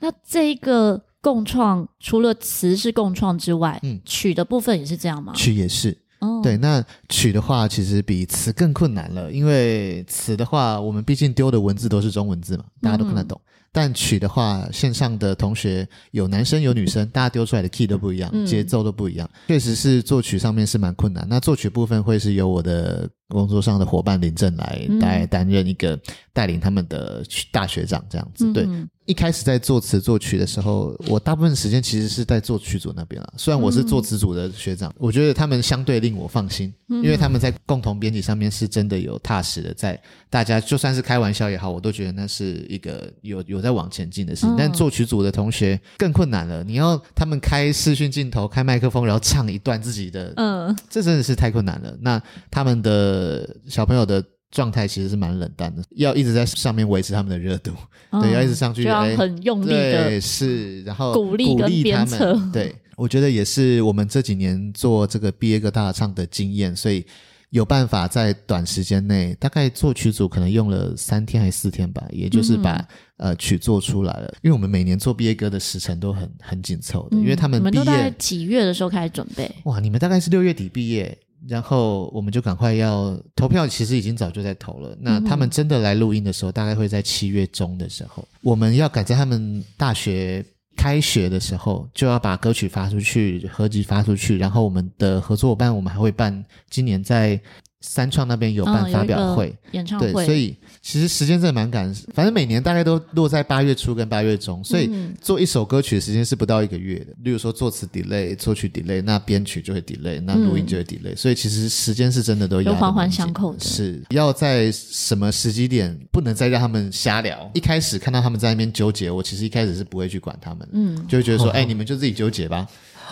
Speaker 1: 那这一个。共创除了词是共创之外，嗯，曲的部分也是这样吗？
Speaker 2: 曲也是，哦，对，那曲的话其实比词更困难了，因为词的话，我们毕竟丢的文字都是中文字嘛，大家都看得懂。嗯但曲的话，线上的同学有男生有女生，大家丢出来的 key 都不一样，嗯、节奏都不一样，确实是作曲上面是蛮困难。那作曲部分会是由我的工作上的伙伴林正来来担任一个带领他们的大学长这样子。嗯、对，一开始在作词作曲的时候，我大部分时间其实是在作曲组那边了。虽然我是作词组的学长，我觉得他们相对令我放心，因为他们在共同编辑上面是真的有踏实的在，大家就算是开玩笑也好，我都觉得那是一个有有。在往前进的事情，但作曲组的同学更困难了。你要他们开视讯镜头、开麦克风，然后唱一段自己的，嗯，这真的是太困难了。那他们的小朋友的状态其实是蛮冷淡的，要一直在上面维持他们的热度，嗯、对，要一直上去，
Speaker 1: 就要很用力的，
Speaker 2: 对，是，然后
Speaker 1: 鼓励鼓励他们。
Speaker 2: 对，我觉得也是我们这几年做这个毕业歌大唱的经验，所以。有办法在短时间内，大概作曲组可能用了三天还是四天吧，也就是把、嗯、呃曲做出来了。因为我们每年做毕业歌的时程都很很紧凑的，嗯、因为他们毕业你们都在
Speaker 1: 几月的时候开始准备？
Speaker 2: 哇，你们大概是六月底毕业，然后我们就赶快要投票，其实已经早就在投了。那他们真的来录音的时候，大概会在七月中的时候，我们要赶在他们大学。开学的时候就要把歌曲发出去，合集发出去，然后我们的合作伙伴，我们还会办今年在。三创那边有办发表会、
Speaker 1: 哦、演唱会，
Speaker 2: 对，所以其实时间真的蛮赶，反正每年大概都落在八月初跟八月中，所以做一首歌曲的时间是不到一个月的。例如说作词 delay、作曲 delay，那编曲就会 delay，那录音就会 delay，、嗯、所以其实时间是真的都有环
Speaker 1: 环相扣的。
Speaker 2: 是要在什么时机点不能再让他们瞎聊？一开始看到他们在那边纠结，我其实一开始是不会去管他们，嗯，就会觉得说，哎、哦欸，你们就自己纠结吧。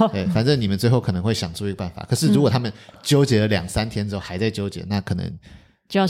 Speaker 2: 对，反正你们最后可能会想出一个办法。可是如果他们纠结了两三天之后还在纠结，那可能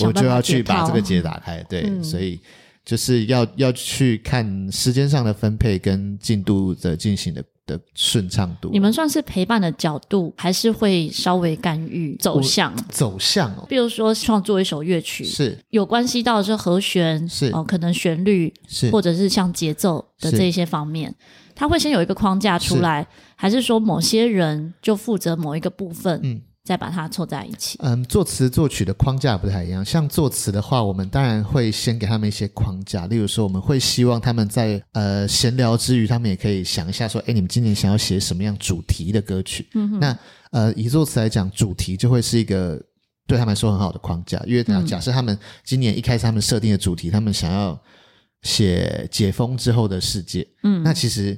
Speaker 2: 我就要去把这个结打开。对，所以就是要要去看时间上的分配跟进度的进行的的顺畅度。
Speaker 1: 你们算是陪伴的角度，还是会稍微干预走向？
Speaker 2: 走向哦，
Speaker 1: 比如说创作一首乐曲，
Speaker 2: 是
Speaker 1: 有关系到的是和弦，
Speaker 2: 是
Speaker 1: 哦，可能旋律，
Speaker 2: 是
Speaker 1: 或者是像节奏的这一些方面，他会先有一个框架出来，还是说某些人就负责某一个部分？嗯。再把它凑在一起。
Speaker 2: 嗯，作词作曲的框架不太一样。像作词的话，我们当然会先给他们一些框架，例如说，我们会希望他们在呃闲聊之余，他们也可以想一下说，哎，你们今年想要写什么样主题的歌曲？嗯哼。那呃，以作词来讲，主题就会是一个对他们来说很好的框架，因为假假设他们今年一开始他们设定的主题，他们想要写解封之后的世界。嗯，那其实。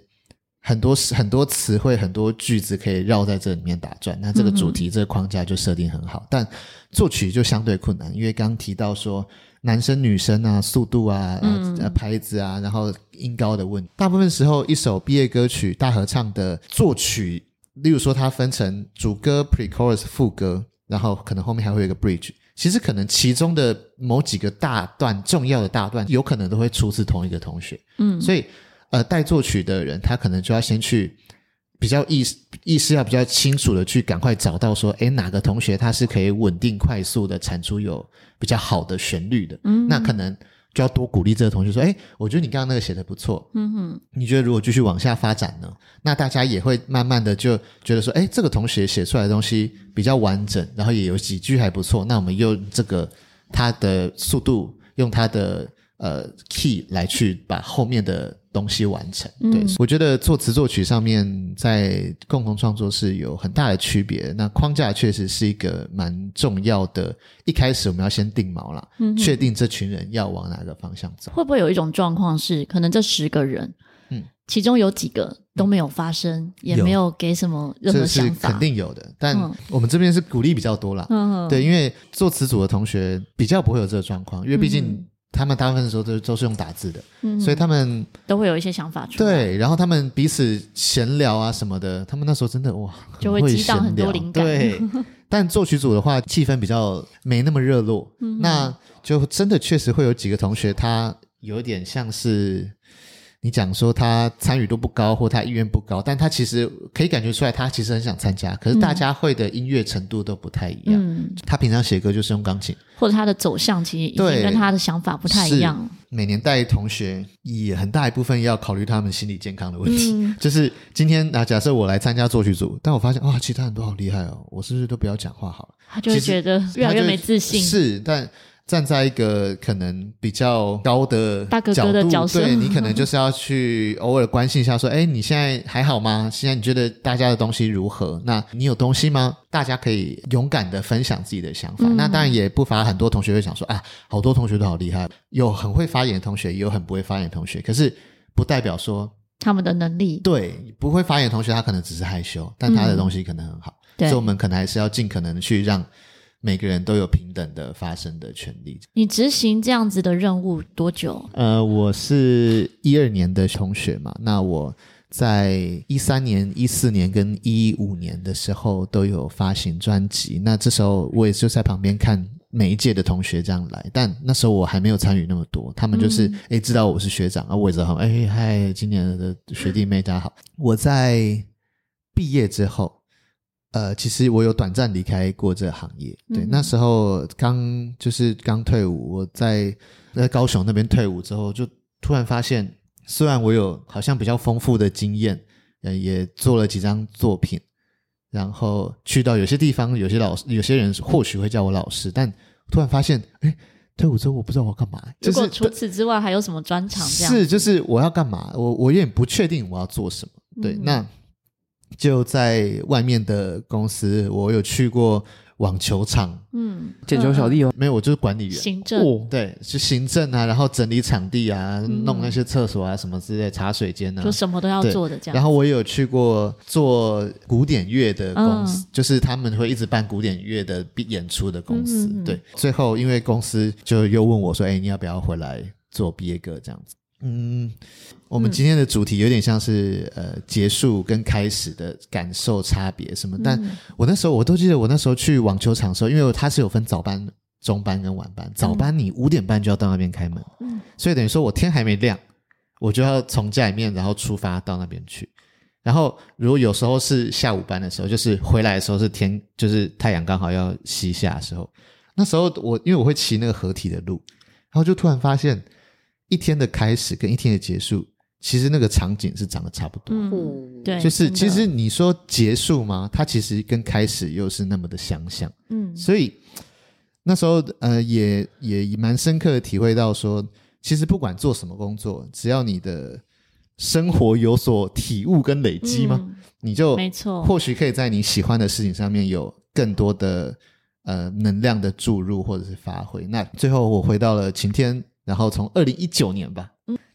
Speaker 2: 很多很多词汇，很多句子可以绕在这里面打转。那这个主题、嗯、这个框架就设定很好，但作曲就相对困难，因为刚刚提到说男生女生啊、速度啊、嗯、呃拍子啊，然后音高的问题。大部分时候，一首毕业歌曲大合唱的作曲，例如说它分成主歌、pre-chorus、副歌，然后可能后面还会有一个 bridge。其实可能其中的某几个大段重要的大段，有可能都会出自同一个同学。嗯，所以。呃，带作曲的人，他可能就要先去比较意识意识要比较清楚的去赶快找到说，诶，哪个同学他是可以稳定快速的产出有比较好的旋律的，嗯，那可能就要多鼓励这个同学说，诶，我觉得你刚刚那个写的不错，嗯哼，你觉得如果继续往下发展呢？那大家也会慢慢的就觉得说，诶，这个同学写出来的东西比较完整，然后也有几句还不错，那我们用这个他的速度，用他的呃 key 来去把后面的。东西完成，对，嗯、我觉得作词作曲上面在共同创作是有很大的区别。那框架确实是一个蛮重要的，一开始我们要先定锚啦，嗯、确定这群人要往哪个方向走。
Speaker 1: 会不会有一种状况是，可能这十个人，嗯，其中有几个都没有发声，嗯、也没有给什么任何想法？
Speaker 2: 这是肯定有的，但我们这边是鼓励比较多啦，嗯哼，对，因为作词组的同学比较不会有这个状况，因为毕竟、嗯。他们大部分的时候都都是用打字的，嗯、所以他们
Speaker 1: 都会有一些想法出来。
Speaker 2: 对，然后他们彼此闲聊啊什么的，他们那时候真的哇，
Speaker 1: 就会激荡很多灵感。
Speaker 2: 对，但作曲组的话，气氛比较没那么热络，嗯、那就真的确实会有几个同学，他有点像是。你讲说他参与度不高，或他意愿不高，但他其实可以感觉出来，他其实很想参加。可是大家会的音乐程度都不太一样。嗯，他平常写歌就是用钢琴，
Speaker 1: 或者他的走向其实已经跟他的想法不太一样。
Speaker 2: 每年带同学，也很大一部分要考虑他们心理健康的问题。嗯、就是今天啊，假设我来参加作曲组，但我发现哇，其他人都好厉害哦，我是不是都不要讲话好了？
Speaker 1: 他就会觉得越来越没自信。
Speaker 2: 是，但。站在一个可能比较高的角度，大哥哥的角色，对，你可能就是要去偶尔关心一下，说：“哎，你现在还好吗？现在你觉得大家的东西如何？那你有东西吗？”大家可以勇敢的分享自己的想法。嗯、那当然也不乏很多同学会想说：“啊，好多同学都好厉害，有很会发言的同学，也有很不会发言的同学。可是不代表说
Speaker 1: 他们的能力
Speaker 2: 对不会发言的同学，他可能只是害羞，但他的东西可能很好。嗯、所以我们可能还是要尽可能去让。每个人都有平等的发声的权利。
Speaker 1: 你执行这样子的任务多久？
Speaker 2: 呃，我是一二年的同学嘛，那我在一三年、一四年跟一五年的时候都有发行专辑。那这时候我也就在旁边看每一届的同学这样来，但那时候我还没有参与那么多。他们就是诶、嗯、知道我是学长啊，我也知道，哎嗨，今年的学弟妹大家好。我在毕业之后。呃，其实我有短暂离开过这个行业，对，嗯、那时候刚就是刚退伍，我在在高雄那边退伍之后，就突然发现，虽然我有好像比较丰富的经验，呃，也做了几张作品，然后去到有些地方，有些老师，有些人或许会叫我老师，但突然发现，哎，退伍之后我不知道我要干嘛。就是、
Speaker 1: 如果除此之外还有什么专长？这样
Speaker 2: 是，就是我要干嘛？我我有点不确定我要做什么。对，嗯、那。就在外面的公司，我有去过网球场，嗯，
Speaker 3: 捡球小弟哦，
Speaker 2: 没有，我就是管理员，
Speaker 1: 行政，哦、
Speaker 2: 对，是行政啊，然后整理场地啊，嗯、弄那些厕所啊什么之类，茶水间啊，
Speaker 1: 就什么都要做的这样。
Speaker 2: 然后我也有去过做古典乐的公司，嗯、就是他们会一直办古典乐的演出的公司，嗯、对。最后因为公司就又问我说：“哎，你要不要回来做毕业歌？这样子？”嗯。我们今天的主题有点像是呃结束跟开始的感受差别什么，但我那时候我都记得我那时候去网球场的时候，因为它是有分早班中班跟晚班。早班你五点半就要到那边开门，嗯，所以等于说我天还没亮，我就要从家里面然后出发到那边去。然后如果有时候是下午班的时候，就是回来的时候是天，就是太阳刚好要西下的时候，那时候我因为我会骑那个合体的路，然后就突然发现一天的开始跟一天的结束。其实那个场景是长得差不多，
Speaker 1: 嗯，对，
Speaker 2: 就是其实你说结束吗？它其实跟开始又是那么的相像，嗯，所以那时候呃也也蛮深刻的体会到说，其实不管做什么工作，只要你的生活有所体悟跟累积嘛，嗯，你就没错，或许可以在你喜欢的事情上面有更多的呃能量的注入或者是发挥。那最后我回到了晴天，然后从二零一九年吧。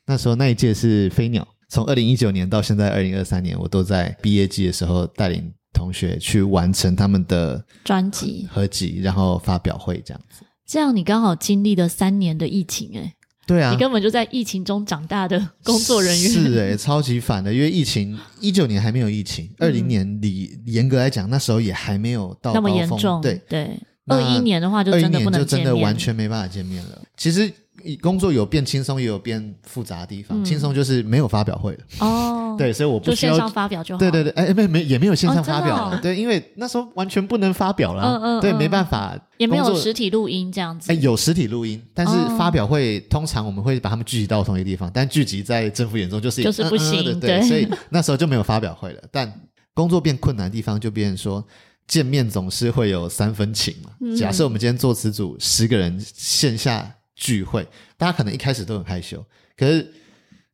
Speaker 2: 那时候那一届是飞鸟，从二零一九年到现在二零二三年，我都在毕业季的时候带领同学去完成他们的
Speaker 1: 专辑
Speaker 2: 合集，然后发表会这样子。
Speaker 1: 这样你刚好经历了三年的疫情，欸，哎，
Speaker 2: 对啊，
Speaker 1: 你根本就在疫情中长大的工作人员。
Speaker 2: 是哎，欸，超级反的，因为疫情一九年还没有疫情，二零年里严格来讲那时候也还没有到
Speaker 1: 那么严重，
Speaker 2: 对
Speaker 1: 对。二一年的话就真的不能见面，就真的
Speaker 2: 完全没办法见面了。其实。工作有变轻松，也有变复杂的地方。轻松就是没有发表会了哦，对，所以我不需要
Speaker 1: 线上发表就好。
Speaker 2: 对对对，哎，没没也没有线上发表了，对，因为那时候完全不能发表了，嗯嗯，对，没办法，
Speaker 1: 也没有实体录音这样子。
Speaker 2: 哎，有实体录音，但是发表会通常我们会把他们聚集到同一个地方，但聚集在政府眼中就是
Speaker 1: 就是不行，
Speaker 2: 对，所以那时候就没有发表会了。但工作变困难的地方就变成说，见面总是会有三分情嘛。假设我们今天做词组十个人线下。聚会，大家可能一开始都很害羞，可是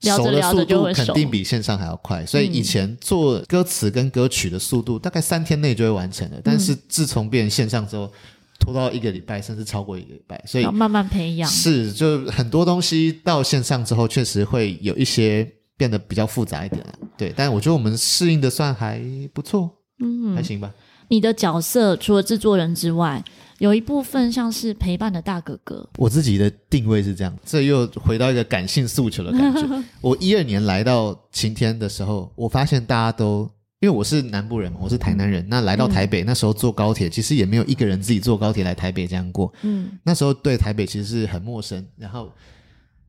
Speaker 2: 熟的速度肯定比线上还要快。所以以前做歌词跟歌曲的速度大概三天内就会完成了，但是自从变成线上之后，拖到一个礼拜甚至超过一个礼拜，所以要
Speaker 1: 慢慢培养。
Speaker 2: 是，就很多东西到线上之后，确实会有一些变得比较复杂一点了。对，但我觉得我们适应的算还不错，嗯，还行吧。
Speaker 1: 你的角色除了制作人之外，有一部分像是陪伴的大哥哥。
Speaker 2: 我自己的定位是这样，这又回到一个感性诉求的感觉。我一二年来到晴天的时候，我发现大家都因为我是南部人嘛，我是台南人，那来到台北、嗯、那时候坐高铁，其实也没有一个人自己坐高铁来台北这样过。嗯，那时候对台北其实是很陌生，然后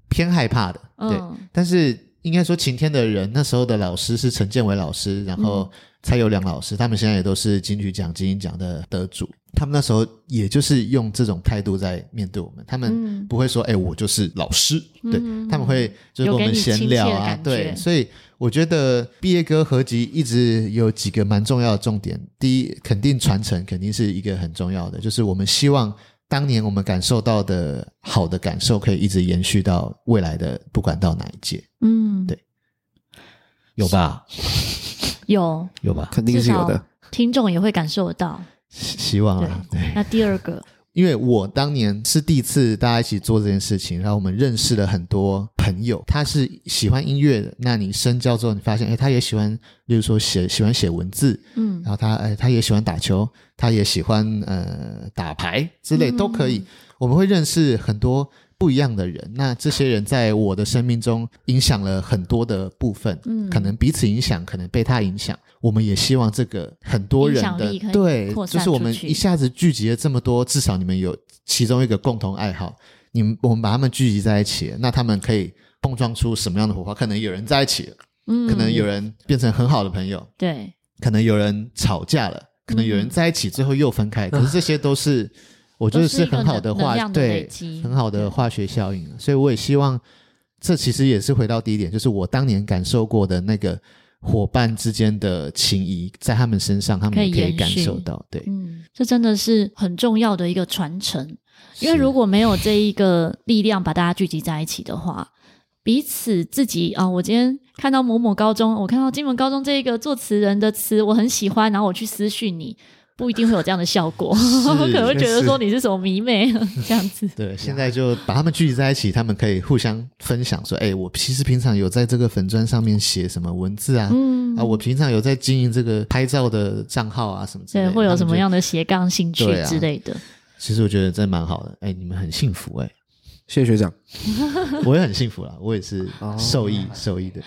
Speaker 2: 偏害怕的。对，嗯、但是应该说晴天的人，那时候的老师是陈建伟老师，然后。嗯蔡友良老师，他们现在也都是金曲奖、金音奖的得主。他们那时候也就是用这种态度在面对我们，他们不会说：“哎、嗯欸，我就是老师。嗯”对，他们会就是跟我们闲聊啊。对，所以我觉得毕业歌合集一直有几个蛮重要的重点。第一，肯定传承肯定是一个很重要的，就是我们希望当年我们感受到的好的感受，可以一直延续到未来的，不管到哪一届。嗯，对，有吧？
Speaker 1: 有
Speaker 2: 有吧，
Speaker 3: 肯定是有的。
Speaker 1: 听众也会感受得到，
Speaker 2: 希望啊。对，
Speaker 1: 那第二个，
Speaker 2: 因为我当年是第一次大家一起做这件事情，然后我们认识了很多朋友，他是喜欢音乐的。那你深交之后，你发现，哎，他也喜欢，例如说写喜欢写文字，嗯，然后他，哎，他也喜欢打球，他也喜欢呃打牌之类都可以。嗯，我们会认识很多。不一样的人，那这些人在我的生命中影响了很多的部分，嗯，可能彼此影响，可能被他影响。我们也希望这个很多人的对，就是我们一下子聚集了这么多，至少你们有其中一个共同爱好，你们我们把他们聚集在一起，那他们可以碰撞出什么样的火花？可能有人在一起了，嗯，可能有人变成很好的朋友，
Speaker 1: 对，
Speaker 2: 可能有人吵架了，可能有人在一起最后又分开，可是这些都是。我觉得是很好的化对，很好的化学效应，所以我也希望，这其实也是回到第一点，就是我当年感受过的那个伙伴之间的情谊，在他们身上，他们也可以感受到。对，嗯，
Speaker 1: 这真的是很重要的一个传承，因为如果没有这一个力量把大家聚集在一起的话，彼此自己啊，我今天看到某某高中，我看到金门高中这一个作词人的词，我很喜欢，然后我去私讯你。不一定会有这样的效果，我 可能会觉得说你是什么迷妹 这样子。
Speaker 2: 对，现在就把他们聚集在一起，他们可以互相分享说：“哎，我其实平常有在这个粉砖上面写什么文字啊，嗯、啊，我平常有在经营这个拍照的账号啊，什么之类的。”
Speaker 1: 对，会有什么样的斜杠兴趣之类的。
Speaker 2: 其实我觉得真蛮好的，哎，你们很幸福哎，
Speaker 3: 谢谢学长，
Speaker 2: 我也很幸福啦，我也是受益、哦、受益的。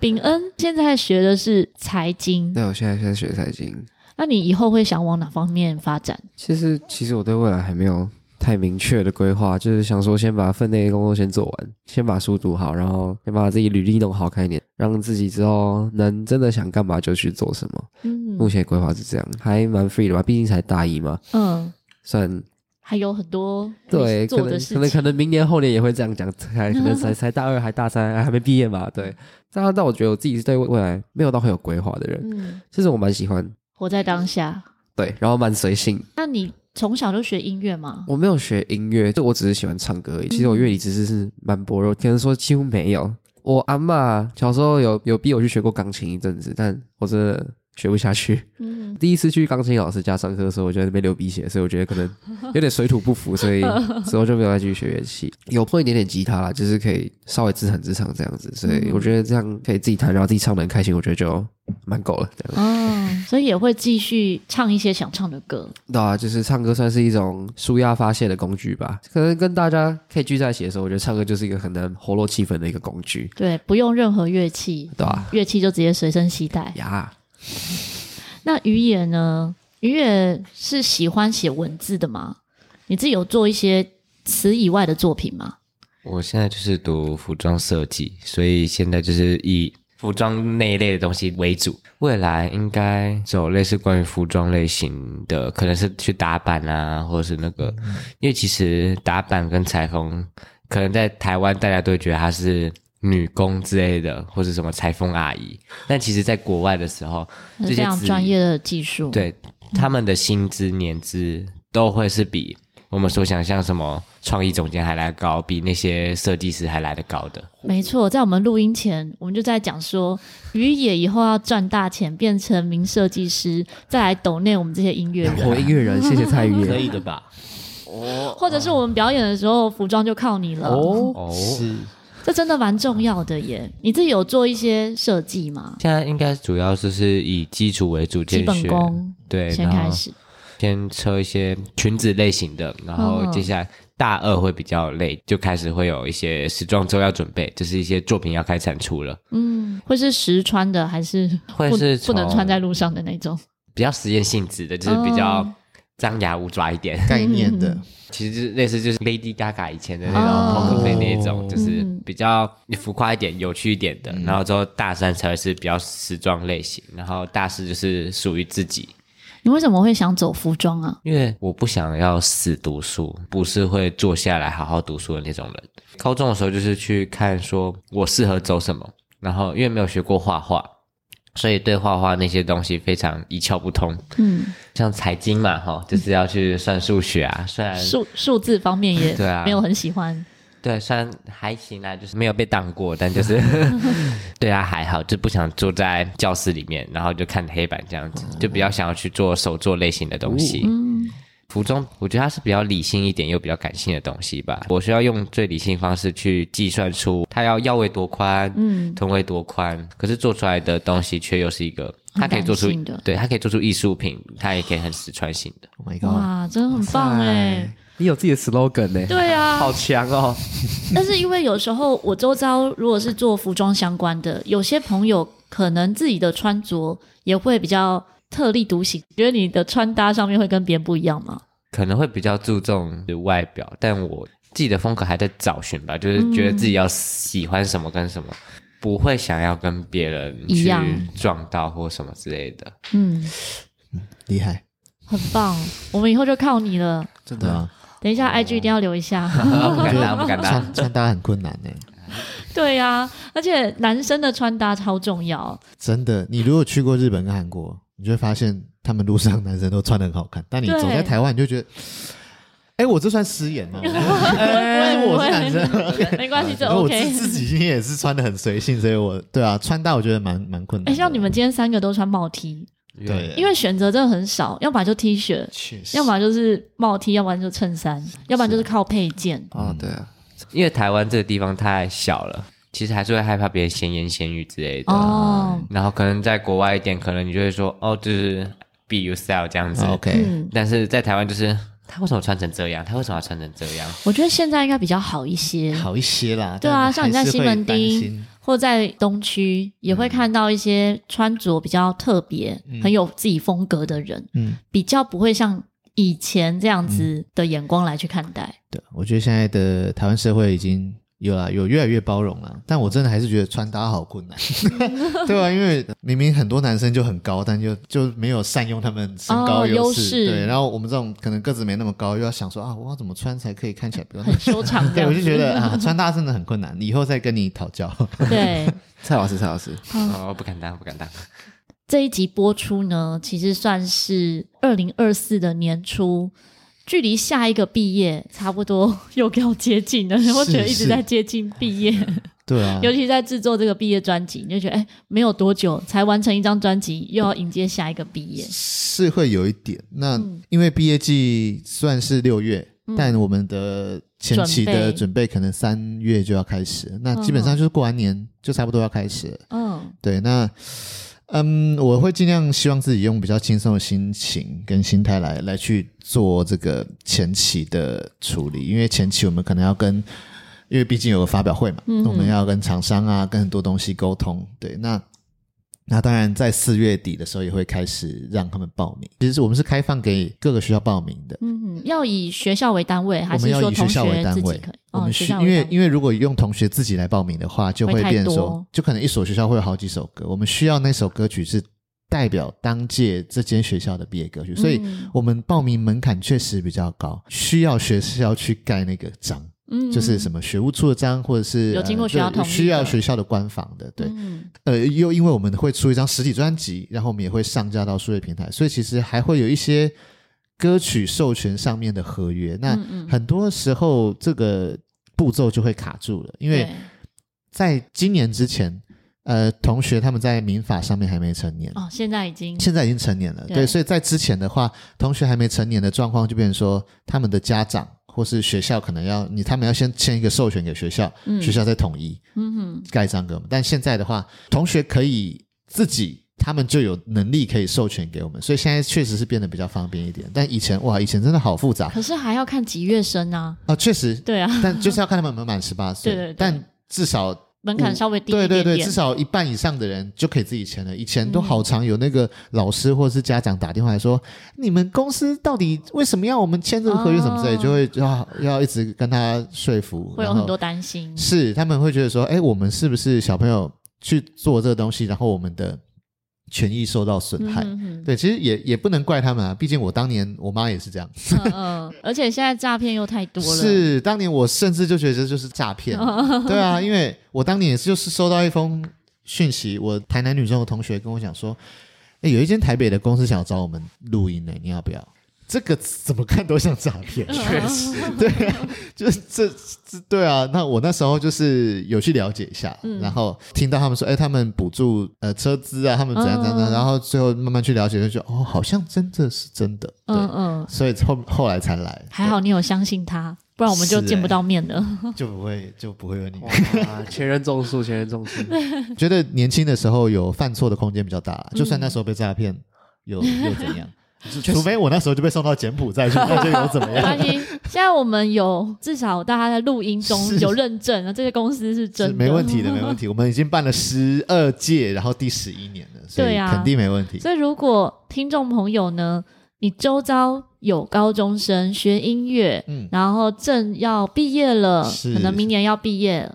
Speaker 1: 秉恩现在学的是财经，
Speaker 3: 对，我现在现在学财经。
Speaker 1: 那你以后会想往哪方面发展？
Speaker 3: 其实，其实我对未来还没有太明确的规划，就是想说先把分内的工作先做完，先把书读好，然后先把自己履历弄好看一点，让自己之后能真的想干嘛就去做什么。嗯，目前规划是这样，还蛮 free 的吧，毕竟才大一嘛。嗯，算
Speaker 1: 还有很多
Speaker 3: 对做的事情，可能可能可能明年后年也会这样讲，才可能才才大二还大三还没毕业嘛。对，但但我觉得我自己是对未来没有到很有规划的人，嗯，其实我蛮喜欢
Speaker 1: 活在当下。
Speaker 3: 对，然后蛮随性。
Speaker 1: 那你从小就学音乐吗？
Speaker 3: 我没有学音乐，就我只是喜欢唱歌而已。其实我乐理知识是蛮薄弱，可能说几乎没有。我阿妈小时候有有逼我去学过钢琴一阵子，但我真的。学不下去。嗯，第一次去钢琴老师家上课的时候，我就在那边流鼻血，所以我觉得可能 有点水土不服，所以 之后就没有再继续学乐器。有碰一点点吉他啦，就是可以稍微自弹自唱这样子，所以我觉得这样可以自己弹，然后自己唱的很开心，我觉得就蛮够了。这样子。
Speaker 1: 哦，所以也会继续唱一些想唱的歌。
Speaker 3: 对啊，就是唱歌算是一种舒压发泄的工具吧。可能跟大家可以聚在一起的时候，我觉得唱歌就是一个很能活络气氛的一个工具。
Speaker 1: 对，不用任何乐器，对啊，乐器就直接随身携带。
Speaker 3: 呀。
Speaker 1: 那于野呢？于野是喜欢写文字的吗？你自己有做一些词以外的作品吗？
Speaker 4: 我现在就是读服装设计，所以现在就是以服装那一类的东西为主。未来应该走类似关于服装类型的，可能是去打版啊，或者是那个，嗯、因为其实打版跟裁缝，可能在台湾大家都觉得它是。女工之类的，或者什么裁缝阿姨，但其实，在国外的时候，这些
Speaker 1: 非常专业的技术，
Speaker 4: 对他们的薪资、年资都会是比我们所想象什么创意总监还来高，比那些设计师还来得高的。
Speaker 1: 没错，在我们录音前，我们就在讲说，于野以后要赚大钱，变成名设计师，再来抖内我们这些音乐人。
Speaker 3: 我音乐人，谢谢蔡于野，
Speaker 2: 可以的吧？
Speaker 1: 哦，或者是我们表演的时候，服装就靠你了。
Speaker 3: 哦，是。
Speaker 1: 这真的蛮重要的耶！你自己有做一些设计吗？
Speaker 4: 现在应该主要就是以基础为主，
Speaker 1: 基本功
Speaker 4: 对，
Speaker 1: 先开始，
Speaker 4: 先测一些裙子类型的，然后接下来大二会比较累，就开始会有一些时装周要准备，就是一些作品要开产出了。
Speaker 1: 嗯，会是实穿的还是
Speaker 4: 会是
Speaker 1: 不能穿在路上的那种？
Speaker 4: 比较实验性质的，就是比较。张牙舞爪一点
Speaker 2: 概念的，
Speaker 4: 其实就是类似就是 Lady Gaga 以前的那种 Poker Face 那种，就是比较浮夸一点、有趣一点的。然后之后大三才会是比较时装类型，然后大四就是属于自己。
Speaker 1: 你为什么会想走服装啊？
Speaker 4: 因为我不想要死读书，不是会坐下来好好读书的那种人。高中的时候就是去看说我适合走什么，然后因为没有学过画画。所以对画画那些东西非常一窍不通，嗯，像财经嘛，哈，就是要去算数学啊，虽然
Speaker 1: 数数字方面也对啊，没有很喜欢，
Speaker 4: 对，虽然还行啦，就是没有被当过，但就是 对啊还好，就不想坐在教室里面，然后就看黑板这样子，就比较想要去做手作类型的东西。嗯服装，我觉得它是比较理性一点又比较感性的东西吧。我需要用最理性方式去计算出它要腰围多宽，嗯，臀围多宽。可是做出来的东西却又是一个，它可以做出，对，它可以做出艺术品，它也可以很实穿性的。
Speaker 3: Oh my god！
Speaker 1: 哇，真的很棒哎！
Speaker 3: 你有自己的 slogan 呢？
Speaker 1: 对啊，
Speaker 3: 好强哦！
Speaker 1: 但是因为有时候我周遭如果是做服装相关的，有些朋友可能自己的穿着也会比较。特立独行，觉得你的穿搭上面会跟别人不一样吗？
Speaker 4: 可能会比较注重外表，但我自己的风格还在找寻吧，就是觉得自己要喜欢什么跟什么，嗯、不会想要跟别人去撞到或什么之类的。
Speaker 1: 嗯，
Speaker 2: 厉害，
Speaker 1: 很棒，我们以后就靠你了。
Speaker 2: 真的啊？
Speaker 1: 等一下，IG 一定要留一下。
Speaker 4: 不敢当，不敢当，
Speaker 2: 穿穿搭很困难呢。
Speaker 1: 对呀、啊，而且男生的穿搭超重要。
Speaker 2: 真的，你如果去过日本跟韩国。你就会发现，他们路上男生都穿的很好看，但你走在台湾，你就觉得，哎对，我这算失言吗？因 为我是男生，
Speaker 1: 没关系，这 OK。
Speaker 2: 我自己今天也是穿的很随性，所以我对啊，穿搭我觉得蛮蛮困难。
Speaker 1: 哎，像你们今天三个都穿帽 T，
Speaker 2: 对，
Speaker 1: 因为选择真的很少，要不然就 T 恤，要不然就是帽 T，要不然就衬衫，要不然就是靠配件。
Speaker 3: 啊、哦，对啊，
Speaker 4: 因为台湾这个地方太小了。其实还是会害怕别人闲言闲语之类的，
Speaker 1: 哦，
Speaker 4: 然后可能在国外一点，可能你就会说，哦，就是 be yourself 这样子
Speaker 2: ，OK。
Speaker 1: 嗯，
Speaker 4: 但是在台湾就是他为什么穿成这样？他为什么要穿成这样？
Speaker 1: 我觉得现在应该比较好一些，
Speaker 2: 好一些啦。
Speaker 1: 对啊，像你在西门町或在东区，也会看到一些穿着比较特别、嗯、很有自己风格的人，嗯，比较不会像以前这样子的眼光来去看待。嗯、
Speaker 2: 对，我觉得现在的台湾社会已经。有啊，有越来越包容了，但我真的还是觉得穿搭好困难，对吧、啊？因为明明很多男生就很高，但就就没有善用他们身高优势，哦、优势对。然后我们这种可能个子没那么高，又要想说啊，我要怎么穿才可以看起来比较
Speaker 1: 很修长？
Speaker 2: 对，我就觉得啊，穿搭真的很困难，以后再跟你讨教。
Speaker 1: 对，
Speaker 2: 蔡老师，蔡老师，
Speaker 4: 哦，不敢当，不敢当。
Speaker 1: 这一集播出呢，其实算是二零二四的年初。距离下一个毕业差不多又要接近了，然后觉得一直在接近毕业。
Speaker 2: 对啊，
Speaker 1: 尤其在制作这个毕业专辑，你就觉得哎，没有多久才完成一张专辑，又要迎接下一个毕业，
Speaker 2: 是会有一点。那、嗯、因为毕业季算是六月，嗯、但我们的前期的准备可能三月就要开始，嗯、那基本上就是过完年就差不多要开始了。嗯，对，那。嗯，我会尽量希望自己用比较轻松的心情跟心态来来去做这个前期的处理，因为前期我们可能要跟，因为毕竟有个发表会嘛，嗯、我们要跟厂商啊，跟很多东西沟通，对，那。那当然，在四月底的时候也会开始让他们报名。其实我们是开放给各个学校报名的。嗯，
Speaker 1: 要以学校为单位，还是说同学自己可以？
Speaker 2: 我们需因为因为如果用同学自己来报名的话，就会变说，就可能一所学校会有好几首歌。我们需要那首歌曲是代表当届这间学校的毕业歌曲，所以我们报名门槛确实比较高，需要学校去盖那个章。嗯，就是什么学务处的章，或者是
Speaker 1: 有经过学校同意，
Speaker 2: 需要学校的官方的，对，嗯、呃，又因为我们会出一张实体专辑，然后我们也会上架到数位平台，所以其实还会有一些歌曲授权上面的合约。那很多时候这个步骤就会卡住了，因为在今年之前，呃，同学他们在民法上面还没成年
Speaker 1: 哦，现在已经
Speaker 2: 现在已经成年了，对，对，所以在之前的话，同学还没成年的状况，就变成说他们的家长。或是学校可能要你，他们要先签一个授权给学校，嗯、学校再统一，嗯哼，盖章给我们。但现在的话，同学可以自己，他们就有能力可以授权给我们，所以现在确实是变得比较方便一点。但以前哇，以前真的好复杂。
Speaker 1: 可是还要看几月生啊？
Speaker 2: 啊，确实，
Speaker 1: 对啊，
Speaker 2: 但就是要看他们有没有满十八岁。对，对对，但至少。
Speaker 1: 门槛稍微低一点点，
Speaker 2: 对对对，至少一半以上的人就可以自己签了。以前都好常有那个老师或者是家长打电话来说：“嗯、你们公司到底为什么要我们签这个合约什么之类？”就会要要一直跟他说服，
Speaker 1: 会有很多担心。
Speaker 2: 是他们会觉得说：“哎，我们是不是小朋友去做这个东西，然后我们的。”权益受到损害，嗯、哼对，其实也也不能怪他们啊，毕竟我当年我妈也是这样，
Speaker 1: 嗯，嗯，而且现在诈骗又太多了。
Speaker 2: 是，当年我甚至就觉得这就是诈骗，嗯、对啊，因为我当年也是就是收到一封讯息，我台南女中的同学跟我讲说，哎，有一间台北的公司想要找我们录音呢，你要不要？这个怎么看都像诈骗，确实，对啊，就是这这，对啊。那我那时候就是有去了解一下，嗯、然后听到他们说，哎，他们补助呃车资啊，他们怎样怎样，嗯、然后最后慢慢去了解，就觉得哦，好像真的是真的，对嗯嗯，所以后后来才来。
Speaker 1: 还好你有相信他，不然我们就见不到面了，欸、
Speaker 2: 就不会就不会有你。
Speaker 3: 前人种树，前人种树。
Speaker 2: 觉得年轻的时候有犯错的空间比较大，就算那时候被诈骗，又又怎样？除非我那时候就被送到柬埔寨去，那就有怎么样？没关系，
Speaker 1: 现在我们有至少大家在录音中有认证了，是这些公司是真的，
Speaker 2: 没问题的，没问题。我们已经办了十二届，然后第十一年了，所以肯定没问题。
Speaker 1: 所以如果听众朋友呢，你周遭有高中生学音乐，嗯，然后正要毕业了，可能明年要毕业了，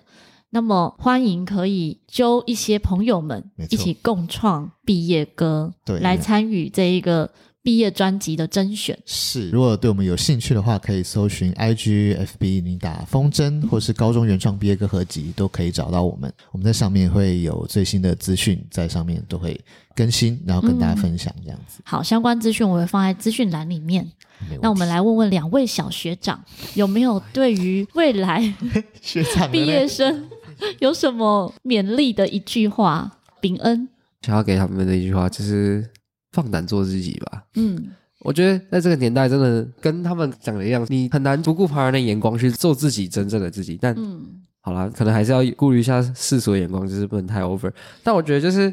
Speaker 1: 那么欢迎可以揪一些朋友们一起共创毕业歌，对，来参与这一个。毕业专辑的甄选
Speaker 2: 是，如果对我们有兴趣的话，可以搜寻 IG FB，你打风筝或是高中原创毕业歌合集，都可以找到我们。我们在上面会有最新的资讯，在上面都会更新，然后跟大家分享这样子。
Speaker 1: 嗯、好，相关资讯我会放在资讯栏里面。那我们来问问两位小学长，有没有对于未来 学长毕业生 有什么勉励的一句话？秉恩
Speaker 3: 想要给他们的一句话就是。放胆做自己吧。嗯，我觉得在这个年代，真的跟他们讲的一样，你很难不顾旁人的眼光去做自己真正的自己。但，嗯，好啦，可能还是要顾虑一下世俗的眼光，就是不能太 over。但我觉得，就是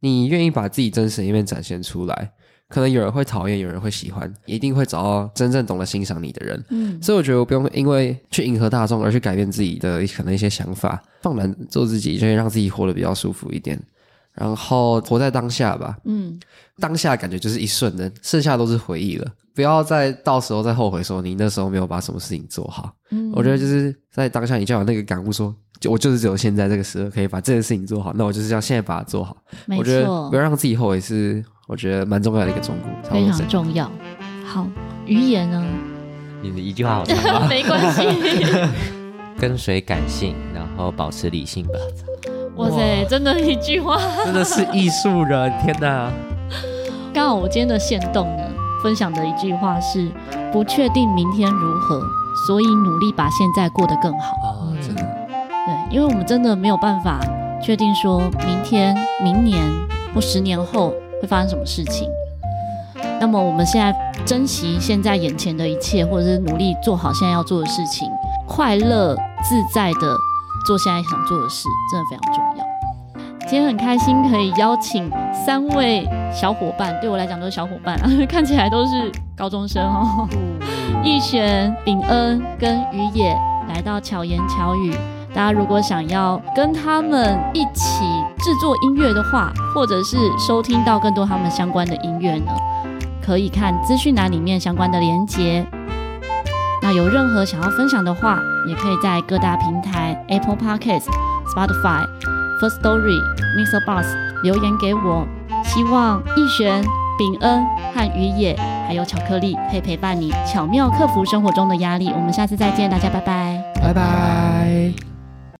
Speaker 3: 你愿意把自己真实的一面展现出来，可能有人会讨厌，有人会喜欢，一定会找到真正懂得欣赏你的人。嗯，所以我觉得我不用因为去迎合大众而去改变自己的可能一些想法，放胆做自己，就会让自己活得比较舒服一点。然后活在当下吧，嗯，当下感觉就是一瞬的，剩下都是回忆了。不要再到时候再后悔说你那时候没有把什么事情做好。嗯，我觉得就是在当下你就有那个感悟说，就我就是只有现在这个时候可以把这件事情做好，那我就是要现在把它做好。
Speaker 1: 没错，
Speaker 3: 我觉得不要让自己后悔是我觉得蛮重要的一个忠告，
Speaker 1: 非常重要。好，于野呢？
Speaker 4: 你的一句话好长
Speaker 1: 没关系，
Speaker 4: 跟随感性，然后保持理性吧。
Speaker 1: 哇塞，真的一句话，
Speaker 3: 真的是艺术人，天哪！
Speaker 1: 刚好我今天的线动呢，分享的一句话是：不确定明天如何，所以努力把现在过得更好。
Speaker 3: 哦，真的，
Speaker 1: 对，因为我们真的没有办法确定说明天、明年或十年后会发生什么事情。那么我们现在珍惜现在眼前的一切，或者是努力做好现在要做的事情，快乐自在的。做现在想做的事，真的非常重要。今天很开心可以邀请三位小伙伴，对我来讲都是小伙伴啊，看起来都是高中生哦。逸璇、秉恩跟于野来到巧言巧语。大家如果想要跟他们一起制作音乐的话，或者是收听到更多他们相关的音乐呢，可以看资讯栏里面相关的连接。那有任何想要分享的话，也可以在各大平台 Apple Podcasts、Spotify、First Story、Mr. Boss 留言给我。希望逸璇、秉恩和于野，还有巧克力，可以陪伴你，巧妙克服生活中的压力。我们下次再见，大家拜拜，
Speaker 3: 拜拜。